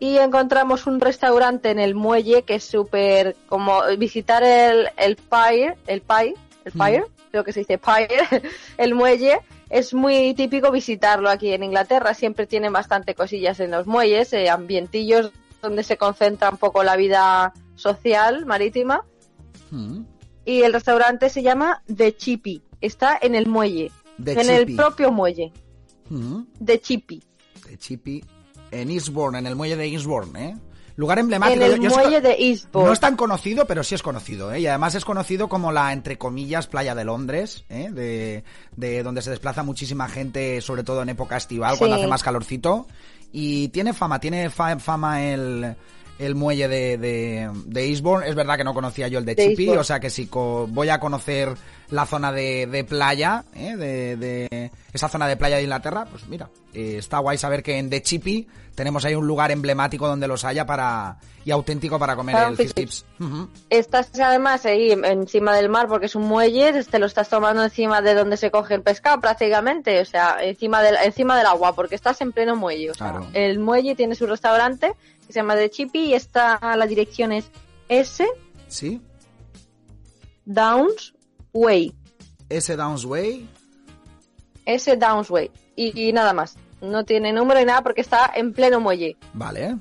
Y encontramos un restaurante en el muelle que es súper como visitar el, el Pier, el Pier, el Pier, creo que se dice Pier, el muelle. Es muy típico visitarlo aquí en Inglaterra. Siempre tienen bastante cosillas en los muelles, eh, ambientillos donde se concentra un poco la vida social marítima. Mm. Y el restaurante se llama The Chippy. Está en el muelle, The en el propio muelle. Mm. The Chippy. De Chippy. En Eastbourne, en el muelle de Eastbourne, ¿eh? Lugar emblemático. En el yo muelle de Eastbourne. No es tan conocido, pero sí es conocido, ¿eh? Y además es conocido como la, entre comillas, playa de Londres, ¿eh? De, de donde se desplaza muchísima gente, sobre todo en época estival, Sí. cuando hace más calorcito. Y tiene fama, tiene fa- fama el, el muelle de, de, de Eastbourne. Es verdad que no conocía yo el de, Eastbourne. o sea que si co- voy a conocer la zona de, de playa, ¿eh? de, de esa zona de playa de Inglaterra, pues mira, eh, está guay saber que en The Chippy tenemos ahí un lugar emblemático donde los haya para y auténtico para comer Para el fish chips. Estás además ahí encima del mar porque es un muelle, te lo estás tomando encima de donde se coge el pescado prácticamente, o sea, encima del, encima del agua, porque estás en pleno muelle. O sea, Claro. el muelle tiene su restaurante que se llama The Chippy y está, la dirección es S ¿Sí? Downs Way. Ese Downsway. S Downs Way. Y, y nada más. No tiene número ni nada porque está en pleno muelle. Vale.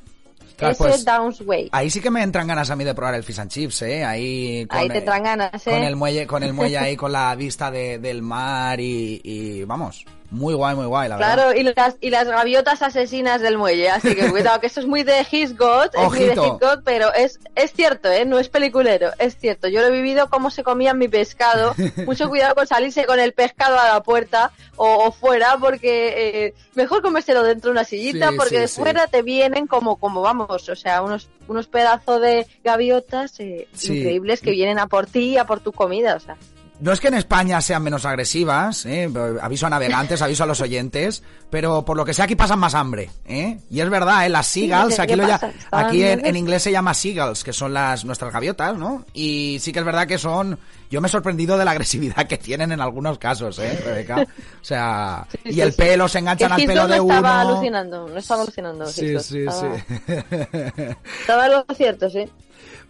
S pues, Downs Way. ahí sí que me entran ganas a mí de probar el fish and chips, ¿eh? Ahí con, Ahí te entran ganas, ¿eh? con el muelle, con el muelle ahí con la vista de- del mar y, y vamos, muy guay, muy guay, la verdad. Claro, y las, y las gaviotas asesinas del muelle, así que cuidado, que esto es muy de His God, es muy de God, pero es, es cierto, ¿eh? no es peliculero, es cierto. Yo lo he vivido cómo se comían mi pescado, mucho cuidado con salirse con el pescado a la puerta o, o fuera, porque eh, mejor comérselo dentro de una sillita, Sí, porque sí, de sí. fuera te vienen como, como vamos, o sea, unos, unos pedazos de gaviotas eh, increíbles que vienen a por ti y a por tu comida, o sea. No es que en España sean menos agresivas, ¿eh? aviso a navegantes, aviso a los oyentes, pero por lo que sea aquí pasan más hambre, ¿eh? Y es verdad, ¿eh? Las seagulls, ¿qué aquí, lo ya- aquí en, inglés se llama seagulls, que son las nuestras gaviotas, ¿no? Y sí que es verdad que son, yo me he sorprendido de la agresividad que tienen en algunos casos, ¿eh, Rebeca? O sea, y sí, el pelo, se enganchan al pelo de no uno. estaba alucinando, no estaba alucinando. Sí, sí, estaba- sí. Estaba lo cierto, sí.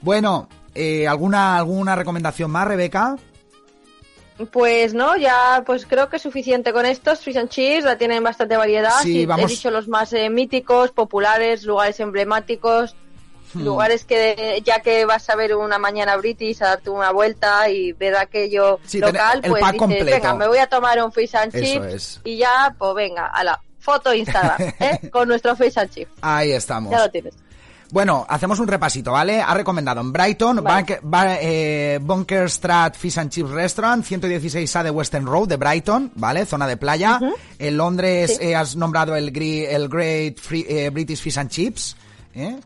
bueno, eh, ¿alguna, ¿alguna recomendación más, Rebeca? Pues no, ya pues creo que es suficiente con estos. Fish and ya tienen bastante variedad. Sí, vamos- He dicho los más eh, míticos, populares, lugares emblemáticos, Hmm. lugares que ya que vas a ver una mañana british, a darte una vuelta y ver aquello Sí, local, pues dices, completo. venga, me voy a tomar un Fish and Chips es. y ya, pues venga, a la foto Instagram, ¿eh? Con nuestro Fish and Chips. Ahí estamos. Ya lo tienes. Bueno, hacemos un repasito, ¿vale? Ha recomendado en Brighton, Vale. Bunker, Ba- eh, Bunker Strat Fish and Chips Restaurant, 116A de Western Road de Brighton, ¿vale? Zona de playa. En Londres Sí. eh, has nombrado el, Gre- el Great Free- eh, British Fish and Chips, ¿eh?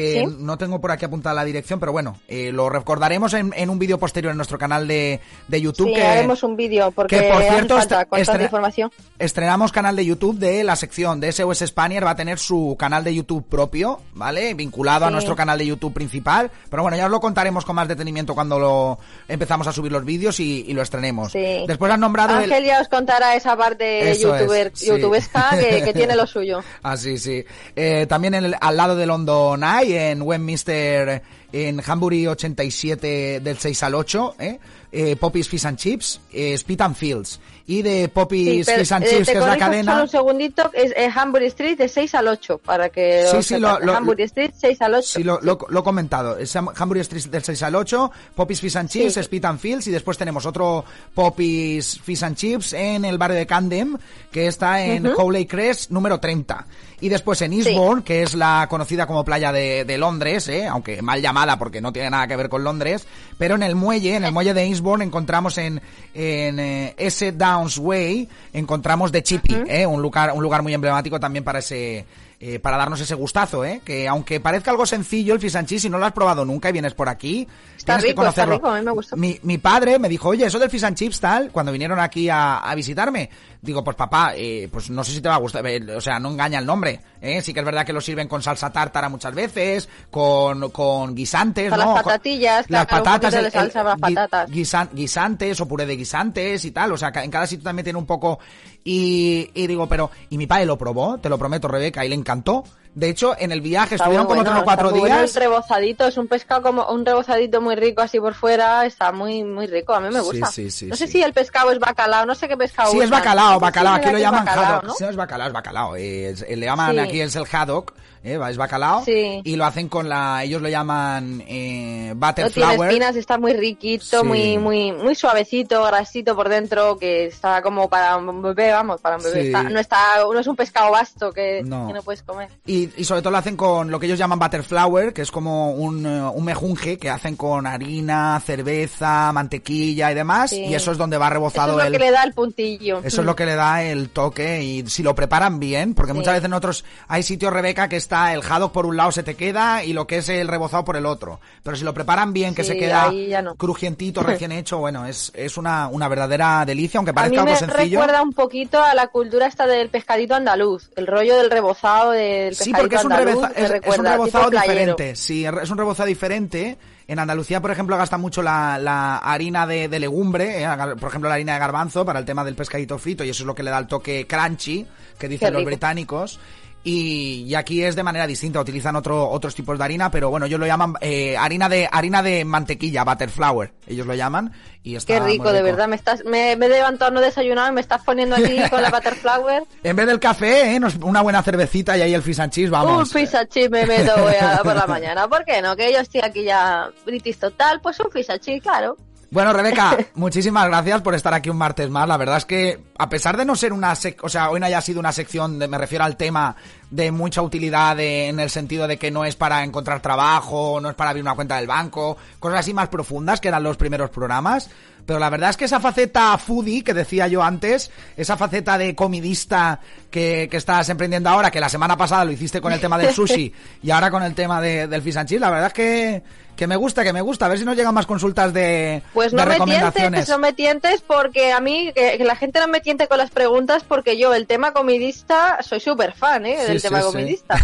Que Sí. no tengo por aquí apuntada la dirección, pero bueno, eh, lo recordaremos en, en un vídeo posterior en nuestro canal de, de YouTube. Sí, que, haremos un vídeo porque que, por cierto, falta estre- con tanta estre- información. Estrenamos canal de YouTube de la sección de SOS Spanier, va a tener su canal de YouTube propio, ¿vale? Vinculado a nuestro canal de YouTube principal. Pero bueno, ya os lo contaremos con más detenimiento cuando lo empezamos a subir los vídeos y, y lo estrenemos. Sí. Después han nombrado el... Ángel ya os contará esa parte Eso es, youtuber, sí. youtubesca que, que tiene lo suyo. Ah, sí, sí. Eh, también en el- al lado de London Eye, en Westminster, en Hambury 87 del 6 al 8, ¿eh? Eh, Poppy's Fish and Chips, eh, Spit and Fields. Y de Sí, Poppy's pero, Fish and eh, Chips, te que es la cadena... Solo un segundito, es eh, Hambury Street de 6 al 8, para que Sí, sí, lo- lo- Hambury Street 6 al 8. Sí, lo, lo, lo he comentado. Es Ham- Hamburger Street del 6 al 8, Poppy's Fish and Chips, Sí. Spit and Fields y después tenemos otro Poppy's Fish and Chips en el barrio de Camden, que está en Ujú. Howley Crest número 30. Y después en Eastbourne, que es la conocida como playa de, de Londres, ¿eh? aunque mal llamada porque no tiene nada que ver con Londres, pero en el muelle, en el muelle de Eastbourne encontramos en, en eh, ese Downs Way, encontramos The Chippy, ¿eh? un lugar, un lugar muy emblemático también para ese, eh, para darnos ese gustazo, ¿eh? Que aunque parezca algo sencillo el fish and chips, si no lo has probado nunca y vienes por aquí, Está tienes que rico, está conocerlo. rico, a mí me gustó. Mi, mi padre me dijo, oye, eso del fish and chips tal, cuando vinieron aquí a, a visitarme, digo, pues papá, eh, pues no sé si te va a gustar, eh, o sea, no engaña el nombre, ¿eh? Sí que es verdad que lo sirven con salsa tártara muchas veces, con, con guisantes, Con ¿no? las patatillas, las patatas, de el- salsa el- patatas. guisan- guisantes o puré de guisantes y tal, o sea, en cada sitio también tiene un poco y, y digo, pero y mi padre lo probó, te lo prometo, Rebeca, y le encantó. De hecho, en el viaje Está estuvieron como bueno, tres o cuatro muy bueno días. el rebozadito es un pescado como un rebozadito muy rico así por fuera, está muy muy rico, a mí me Sí, gusta. sí, sí, no sé sí. si el pescado es bacalao, no sé qué pescado Sí, es usan. bacalao, si bacalao, es aquí lo es llaman bacalao, haddock. ¿no? Sí, no es bacalao, es bacalao. eh, es- le llaman Sí. aquí es el haddock, eh, es bacalao. Sí. Y lo hacen con la, ellos lo llaman eh, butter No tiene espinas, está muy riquito, Sí. muy muy muy suavecito, grasito por dentro, que está como para un bebé, vamos, para un bebé. Sí. Está- no está, no es un pescado vasto que No. que no puedes comer. Y, y sobre todo lo hacen con lo que ellos llaman butter flour, que es como un, eh, un mejunje que hacen con harina, cerveza, mantequilla y demás. Y eso es donde va Eso rebozado es lo el... que le da el puntillo. Eso es lo que le da el toque y si lo preparan bien, porque muchas veces en otros hay sitios, Rebeca, que está el haddock por un lado se te queda y lo que es el rebozado por el otro. Pero si lo preparan bien, que Sí, se queda no. crujientito, recién hecho, bueno, es, es una, una verdadera delicia, aunque A mí parezca algo sencillo. recuerda un poquito a la cultura esta del pescadito andaluz, el rollo del rebozado del Sí, pescadito porque es un, andaluz. es rebozado diferente. Sí, es un rebozado diferente. En Andalucía, por ejemplo, gasta mucho la, la harina de, de legumbre, eh, por ejemplo, la harina de garbanzo para el tema del pescadito frito, y eso es lo que le da el toque crunchy, que dicen los británicos. Y, y aquí es de manera distinta, utilizan otro, otros tipos de harina, pero bueno, ellos lo llaman eh, harina de harina de mantequilla, butter flour, ellos lo llaman, y está Qué muy rico, de verdad. Me estás, me, me he levantado no desayunado y me estás poniendo aquí con la butterflower. En vez del café, eh, nos- una buena cervecita y ahí el fish and cheese, Un vamos. fish and me meto voy a- por la mañana. ¿Por qué no? Que yo estoy aquí ya british total, pues un fish and claro. Bueno, Rebeca, muchísimas gracias por estar aquí un martes más. La verdad es que, a pesar de no ser una sec o sea, hoy no haya sido una sección, de, me refiero al tema de mucha utilidad de- en el sentido de que no es para encontrar trabajo, no es para abrir una cuenta del banco, cosas así más profundas que eran los primeros programas. Pero la verdad es que esa faceta foodie que decía yo antes, esa faceta de comidista que, que estás emprendiendo ahora, que la semana pasada lo hiciste con el tema del sushi y ahora con el tema de- del fish and la verdad es que, que me gusta, que me gusta. A ver si nos llegan más consultas de, Pues de no me recomendaciones. tientes, no me tientes porque a mí, que, que la gente no me tiente con las preguntas porque yo el tema comidista soy súper fan, ¿eh? Del sí, tema sí. comidista.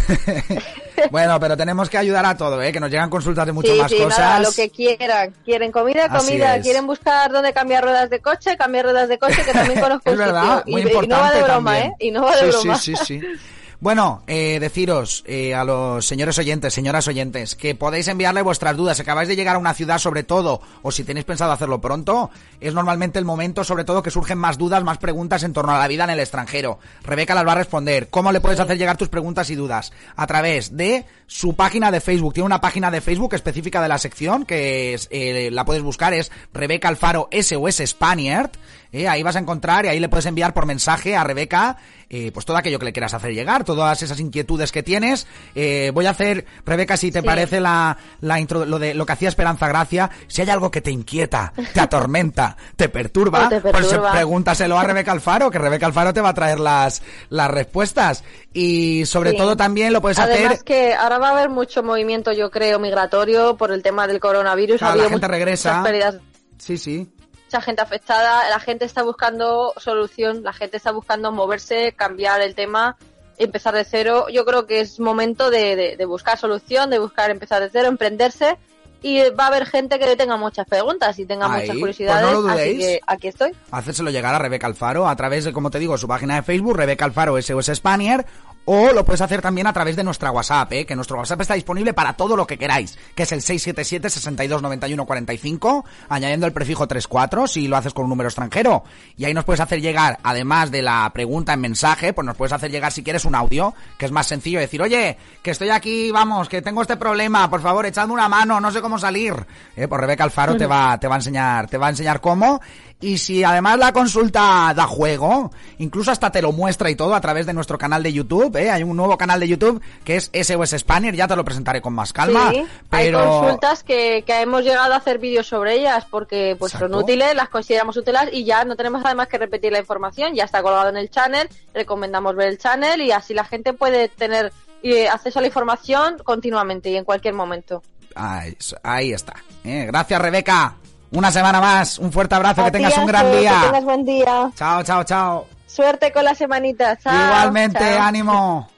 bueno, pero tenemos que ayudar a todo, ¿eh? Que nos llegan consultas de mucho sí, más cosas. nada, lo que quieran. Quieren comida, comida. Quieren buscar dónde cambiar ruedas de coche, cambiar ruedas de coche, que también conozco Es un verdad, sitio. muy y, y no va de broma, también. ¿eh? Y no va de sí, broma. Sí, sí, sí. Bueno, eh, deciros eh, a los señores oyentes, señoras oyentes, que podéis enviarle vuestras dudas. Si acabáis de llegar a una ciudad, sobre todo, o si tenéis pensado hacerlo pronto, es normalmente el momento, sobre todo, que surgen más dudas, más preguntas en torno a la vida en el extranjero. Rebeca las va a responder. ¿Cómo le puedes hacer llegar tus preguntas y dudas? A través de su página de Facebook. Tiene una página de Facebook específica de la sección, que es, eh, la puedes buscar, es Rebeca Alfaro SOS Spaniard. Eh, ahí vas a encontrar y ahí le puedes enviar por mensaje a Rebeca eh, pues todo aquello que le quieras hacer llegar, todas esas inquietudes que tienes. Eh, voy a hacer, Rebeca, si te Sí. parece la, la intro, lo de lo que hacía Esperanza Gracia, si hay algo que te inquieta, te atormenta, te perturba, te pues pregúntaselo a Rebeca Alfaro, que Rebeca Alfaro te va a traer las, las respuestas. Y sobre Sí. todo también lo puedes Además hacer. que ahora va a haber mucho movimiento, yo creo, migratorio por el tema del coronavirus. Claro, ha habido la gente regresa. pérdidas Sí, sí. Mucha gente afectada, la gente está buscando solución, la gente está buscando moverse, cambiar el tema, empezar de cero. Yo creo que es momento de, de- de buscar solución, de buscar empezar de cero, emprenderse y va a haber gente que tenga muchas preguntas y tenga Ahí, muchas pues curiosidades, no lo así que aquí estoy. hacérselo llegar a Rebeca Alfaro a través de, como te digo, su página de Facebook, Rebeca Alfaro SOS Spanier, o lo puedes hacer también a través de nuestra WhatsApp, ¿eh? que nuestro WhatsApp está disponible para todo lo que queráis, que es el 677 62 91 45, añadiendo el prefijo 34 si lo haces con un número extranjero. Y ahí nos puedes hacer llegar, además de la pregunta en mensaje, pues nos puedes hacer llegar si quieres un audio, que es más sencillo decir, oye, que estoy aquí, vamos, que tengo este problema, por favor, echadme una mano, no sé cómo salir. Eh, pues Rebeca Alfaro te va, te va a enseñar, te va a enseñar cómo. Y si además la consulta da juego, incluso hasta te lo muestra y todo a través de nuestro canal de YouTube, ¿eh? hay un nuevo canal de YouTube que es SOS Spanier, ya te lo presentaré con más calma. Sí, pero... hay consultas que, que hemos llegado a hacer vídeos sobre ellas porque pues son útiles, las consideramos útiles y ya no tenemos además que repetir la información, ya está colgado en el channel, recomendamos ver el channel y así la gente puede tener eh, acceso a la información continuamente y en cualquier momento. Ahí, ahí está. ¿eh? Gracias, Rebeca. Una semana más. Un fuerte abrazo. A que tengas un gran día. Que tengas buen día. Chao, chao, chao. Suerte con la semanita. Chao, Igualmente, chao. ánimo.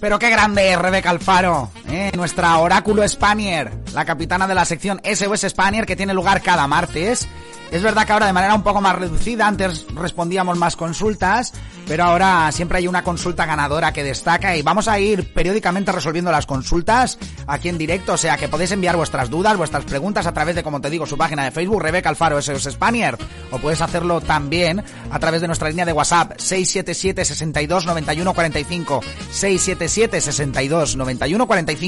Pero qué grande es Rebeca Alfaro, ¿eh? nuestra oráculo Spanier, la capitana de la sección SOS Spanier que tiene lugar cada martes. Es verdad que ahora de manera un poco más reducida, antes respondíamos más consultas, pero ahora siempre hay una consulta ganadora que destaca y vamos a ir periódicamente resolviendo las consultas aquí en directo, o sea que podéis enviar vuestras dudas, vuestras preguntas a través de, como te digo, su página de Facebook, Rebeca Alfaro SOS Spanier, o puedes hacerlo también a través de nuestra línea de WhatsApp, 677 62 91 45, 677 62 91 45,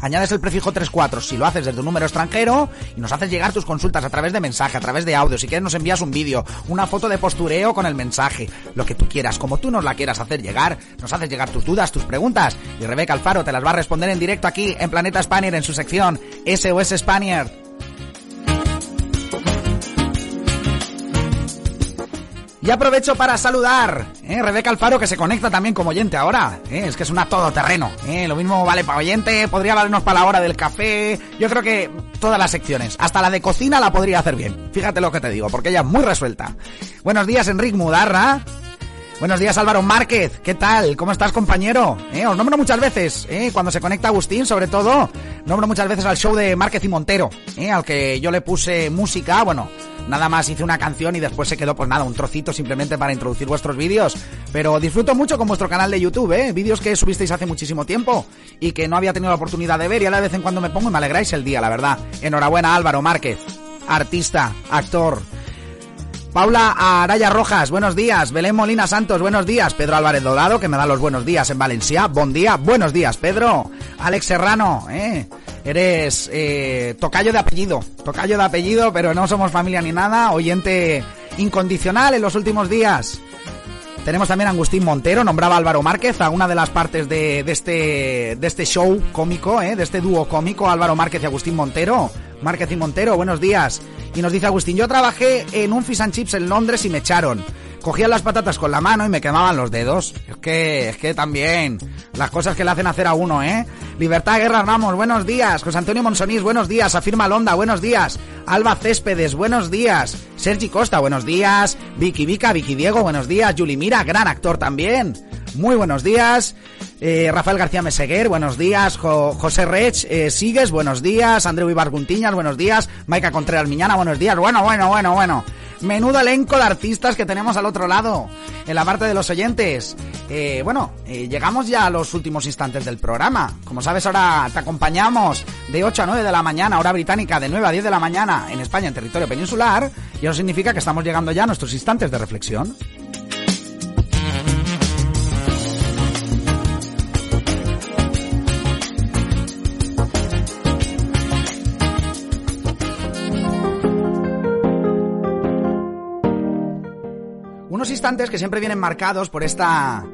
añades el prefijo 34 si lo haces desde un número extranjero y nos haces llegar tus consultas a través de mensaje, a través de audio, si quieres nos envías un vídeo, una foto de postureo con el mensaje, lo que tú quieras, como tú nos la quieras hacer llegar, nos haces llegar tus dudas, tus preguntas. Y Rebeca Alfaro te las va a responder en directo aquí en Planeta Spanier en su sección SOS Spanier. Y aprovecho para saludar, ¿eh? Rebeca Alfaro que se conecta también como oyente ahora, ¿eh? es que es una todoterreno, ¿eh? lo mismo vale para oyente, podría valernos para la hora del café, yo creo que todas las secciones, hasta la de cocina la podría hacer bien, fíjate lo que te digo, porque ella es muy resuelta. Buenos días Enrique Mudarra, Buenos días Álvaro Márquez, ¿qué tal? ¿Cómo estás compañero? ¿Eh? Os nombro muchas veces, ¿eh? cuando se conecta Agustín sobre todo, nombro muchas veces al show de Márquez y Montero, ¿eh? al que yo le puse música, bueno, nada más hice una canción y después se quedó pues nada, un trocito simplemente para introducir vuestros vídeos, pero disfruto mucho con vuestro canal de YouTube, ¿eh? vídeos que subisteis hace muchísimo tiempo y que no había tenido la oportunidad de ver y ahora de vez en cuando me pongo y me alegráis el día, la verdad. Enhorabuena Álvaro Márquez, artista, actor, Paula Araya Rojas, buenos días. Belén Molina Santos, buenos días. Pedro Álvarez Dorado, que me da los buenos días en Valencia. Buen día, buenos días, Pedro. Alex Serrano, eh. Eres eh, tocayo de apellido. Tocayo de apellido, pero no somos familia ni nada. Oyente incondicional en los últimos días. Tenemos también a Agustín Montero, nombraba a Álvaro Márquez a una de las partes de, de este, de este show cómico, ¿eh? de este dúo cómico, Álvaro Márquez y Agustín Montero. Márquez y Montero, buenos días. Y nos dice Agustín, yo trabajé en un fish and chips en Londres y me echaron. Cogían las patatas con la mano y me quemaban los dedos. Es que, es que también, las cosas que le hacen hacer a uno, ¿eh? Libertad Guerra Ramos, buenos días. José Antonio Monsonís, buenos días. Afirma Londa, buenos días. Alba Céspedes, buenos días. Sergi Costa, buenos días. Vicky Vica, Vicky Diego, buenos días. Yuli Mira, gran actor también. Muy buenos días. Eh, Rafael García Meseguer, buenos días. Jo- José Rech, eh, Sigues, buenos días. Andreu Ibar Guntiñas, buenos días. Maica Contreras Miñana, buenos días. Bueno, bueno, bueno, bueno. Menudo elenco de artistas que tenemos al otro lado, en la parte de los oyentes. Eh, bueno, eh, llegamos ya a los últimos instantes del programa. Como sabes, ahora te acompañamos de 8 a 9 de la mañana, hora británica, de 9 a 10 de la mañana en España, en territorio peninsular. Y eso significa que estamos llegando ya a nuestros instantes de reflexión. Que siempre vienen marcados por esta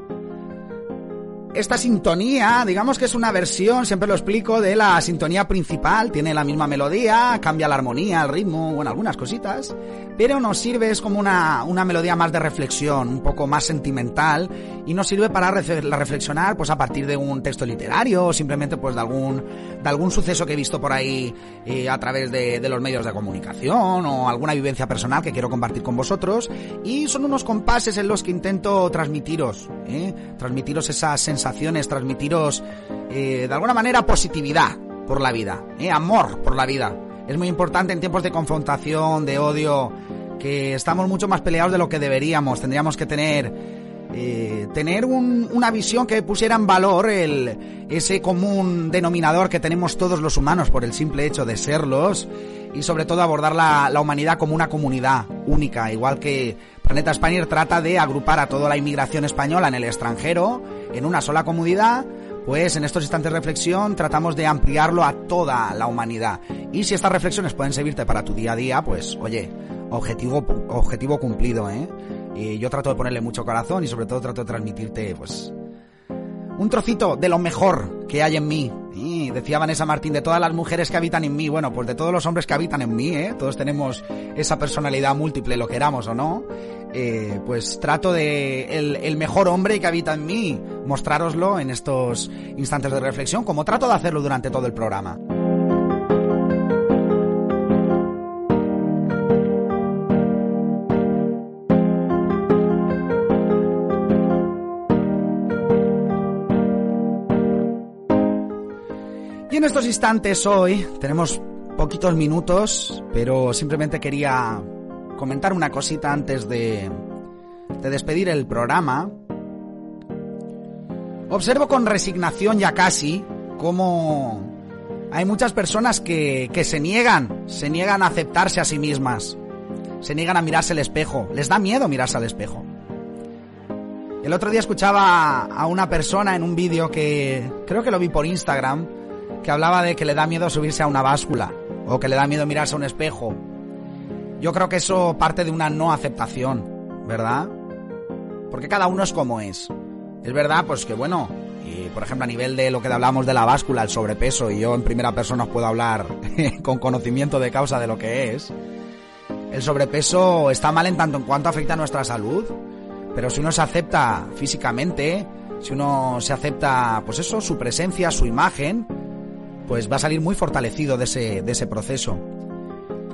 esta sintonía, digamos que es una versión, siempre lo explico, de la sintonía principal, tiene la misma melodía, cambia la armonía, el ritmo, bueno, algunas cositas, pero nos sirve, es como una, una melodía más de reflexión, un poco más sentimental, y nos sirve para reflexionar, pues a partir de un texto literario, o simplemente pues de algún, de algún suceso que he visto por ahí eh, a través de, los medios de comunicación, o alguna vivencia personal que quiero compartir con vosotros, y son unos compases en los que intento transmitiros, ¿eh? transmitiros esas sensaciones, transmitiros eh, de alguna manera positividad por la vida, ¿eh? amor por la vida. Es muy importante en tiempos de confrontación, de odio, que estamos mucho más peleados de lo que deberíamos. Tendríamos que tener eh, tener un- una visión que pusiera en valor el, ese común denominador que tenemos todos los humanos por el simple hecho de serlos y sobre todo abordar la, la humanidad como una comunidad única, igual que Planeta Spanier trata de agrupar a toda la inmigración española en el extranjero en una sola comunidad pues en estos instantes de reflexión tratamos de ampliarlo a toda la humanidad. Y si estas reflexiones pueden servirte para tu día a día, pues oye, objetivo, objetivo cumplido, ¿eh? Y yo trato de ponerle mucho corazón y sobre todo trato de transmitirte, pues, un trocito de lo mejor que hay en mí. Decía Vanessa Martín, de todas las mujeres que habitan en mí, bueno, pues de todos los hombres que habitan en mí, ¿eh? todos tenemos esa personalidad múltiple, lo queramos o no, eh, pues trato de el, el mejor hombre que habita en mí, mostrároslo en estos instantes de reflexión, como trato de hacerlo durante todo el programa. En estos instantes hoy tenemos poquitos minutos, pero simplemente quería comentar una cosita antes de, de despedir el programa. Observo con resignación ya casi cómo hay muchas personas que, que se niegan, se niegan a aceptarse a sí mismas, se niegan a mirarse al espejo, les da miedo mirarse al espejo. El otro día escuchaba a una persona en un vídeo que creo que lo vi por Instagram, que hablaba de que le da miedo subirse a una báscula o que le da miedo mirarse a un espejo. Yo creo que eso parte de una no aceptación, ¿verdad? Porque cada uno es como es. Es verdad, pues que bueno, y por ejemplo a nivel de lo que hablamos de la báscula, el sobrepeso, y yo en primera persona os puedo hablar con conocimiento de causa de lo que es, el sobrepeso está mal en tanto en cuanto afecta a nuestra salud, pero si uno se acepta físicamente, si uno se acepta, pues eso, su presencia, su imagen, pues va a salir muy fortalecido de ese, de ese proceso.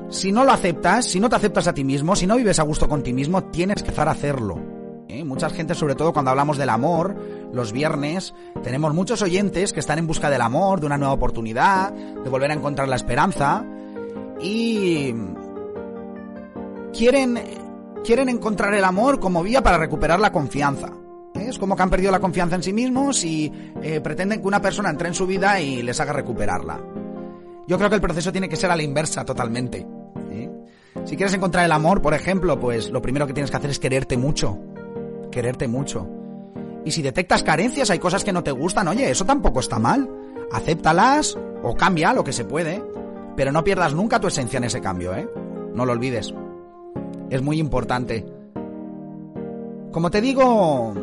Si no lo aceptas, si no te aceptas a ti mismo, si no vives a gusto con ti mismo, tienes que empezar a hacerlo. ¿eh? Mucha gente, sobre todo cuando hablamos del amor, los viernes, tenemos muchos oyentes que están en busca del amor, de una nueva oportunidad, de volver a encontrar la esperanza y quieren, quieren encontrar el amor como vía para recuperar la confianza. Es como que han perdido la confianza en sí mismos y eh, pretenden que una persona entre en su vida y les haga recuperarla. Yo creo que el proceso tiene que ser a la inversa totalmente. ¿eh? Si quieres encontrar el amor, por ejemplo, pues lo primero que tienes que hacer es quererte mucho. Quererte mucho. Y si detectas carencias, hay cosas que no te gustan, oye, eso tampoco está mal. Acéptalas o cambia lo que se puede. Pero no pierdas nunca tu esencia en ese cambio, ¿eh? No lo olvides. Es muy importante. Como te digo,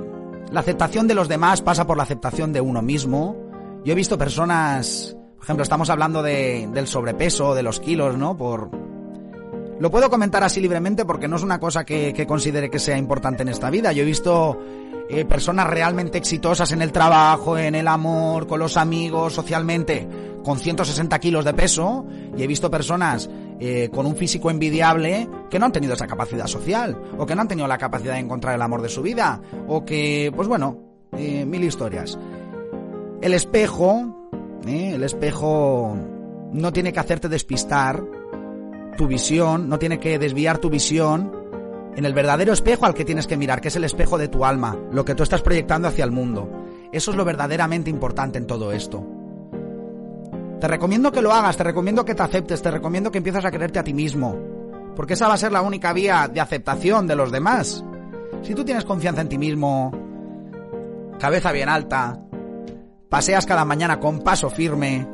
la aceptación de los demás pasa por la aceptación de uno mismo. Yo he visto personas, por ejemplo, estamos hablando de, del sobrepeso, de los kilos, ¿no? Por... Lo puedo comentar así libremente porque no es una cosa que, considere que sea importante en esta vida. Yo he visto eh, personas realmente exitosas en el trabajo, en el amor, con los amigos, socialmente, con 160 kilos de peso, y he visto personas eh, con un físico envidiable que no han tenido esa capacidad social, o que no han tenido la capacidad de encontrar el amor de su vida, o que, pues bueno, eh, mil historias. El espejo, eh, el espejo no tiene que hacerte despistar tu visión, no tiene que desviar tu visión en el verdadero espejo al que tienes que mirar, que es el espejo de tu alma, lo que tú estás proyectando hacia el mundo. Eso es lo verdaderamente importante en todo esto. Te recomiendo que lo hagas, te recomiendo que te aceptes, te recomiendo que empieces a quererte a ti mismo, porque esa va a ser la única vía de aceptación de los demás. Si tú tienes confianza en ti mismo, cabeza bien alta, paseas cada mañana con paso firme,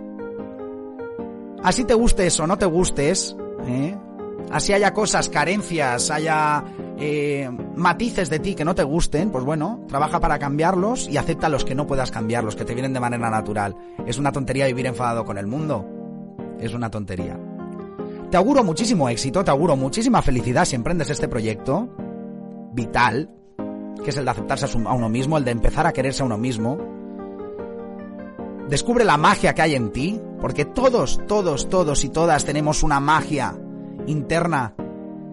así te gustes o no te gustes, ¿eh? Así haya cosas, carencias, haya eh, matices de ti que no te gusten, pues bueno, trabaja para cambiarlos y acepta los que no puedas cambiar, los que te vienen de manera natural. Es una tontería vivir enfadado con el mundo. Es una tontería. Te auguro muchísimo éxito, te auguro muchísima felicidad si emprendes este proyecto vital, que es el de aceptarse a uno mismo, el de empezar a quererse a uno mismo. Descubre la magia que hay en ti, porque todos, todos, todos y todas tenemos una magia interna,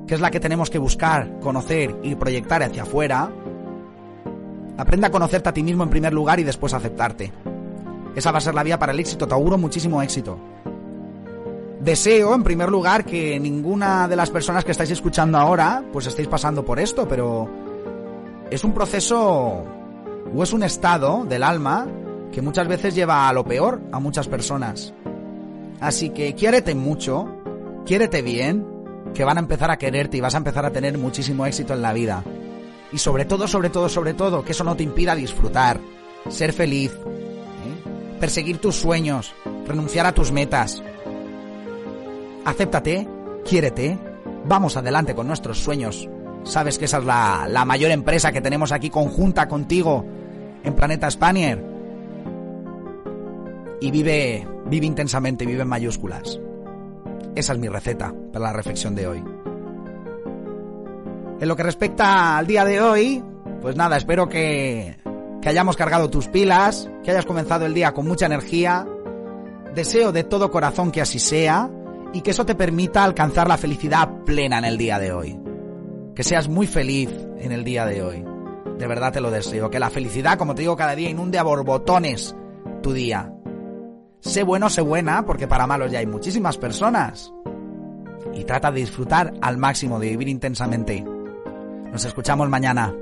que es la que tenemos que buscar, conocer y proyectar hacia afuera, aprende a conocerte a ti mismo en primer lugar y después aceptarte. Esa va a ser la vía para el éxito, te auguro muchísimo éxito. Deseo, en primer lugar, que ninguna de las personas que estáis escuchando ahora, pues estéis pasando por esto, pero es un proceso o es un estado del alma que muchas veces lleva a lo peor a muchas personas. Así que quiérete mucho, quiérete bien, que van a empezar a quererte y vas a empezar a tener muchísimo éxito en la vida. Y sobre todo, sobre todo, sobre todo, que eso no te impida disfrutar, ser feliz. ¿eh? perseguir tus sueños, renunciar a tus metas. Acéptate, quiérete, vamos adelante con nuestros sueños. Sabes que esa es la, la mayor empresa que tenemos aquí conjunta contigo en Planeta Spanier. Y vive, vive intensamente, vive en mayúsculas. Esa es mi receta para la reflexión de hoy. En lo que respecta al día de hoy, pues nada, espero que, que hayamos cargado tus pilas, que hayas comenzado el día con mucha energía. Deseo de todo corazón que así sea y que eso te permita alcanzar la felicidad plena en el día de hoy. Que seas muy feliz en el día de hoy. De verdad te lo deseo. Que la felicidad, como te digo cada día, inunde a borbotones tu día. Sé bueno, sé buena, porque para malos ya hay muchísimas personas. Y trata de disfrutar al máximo, de vivir intensamente. Nos escuchamos mañana.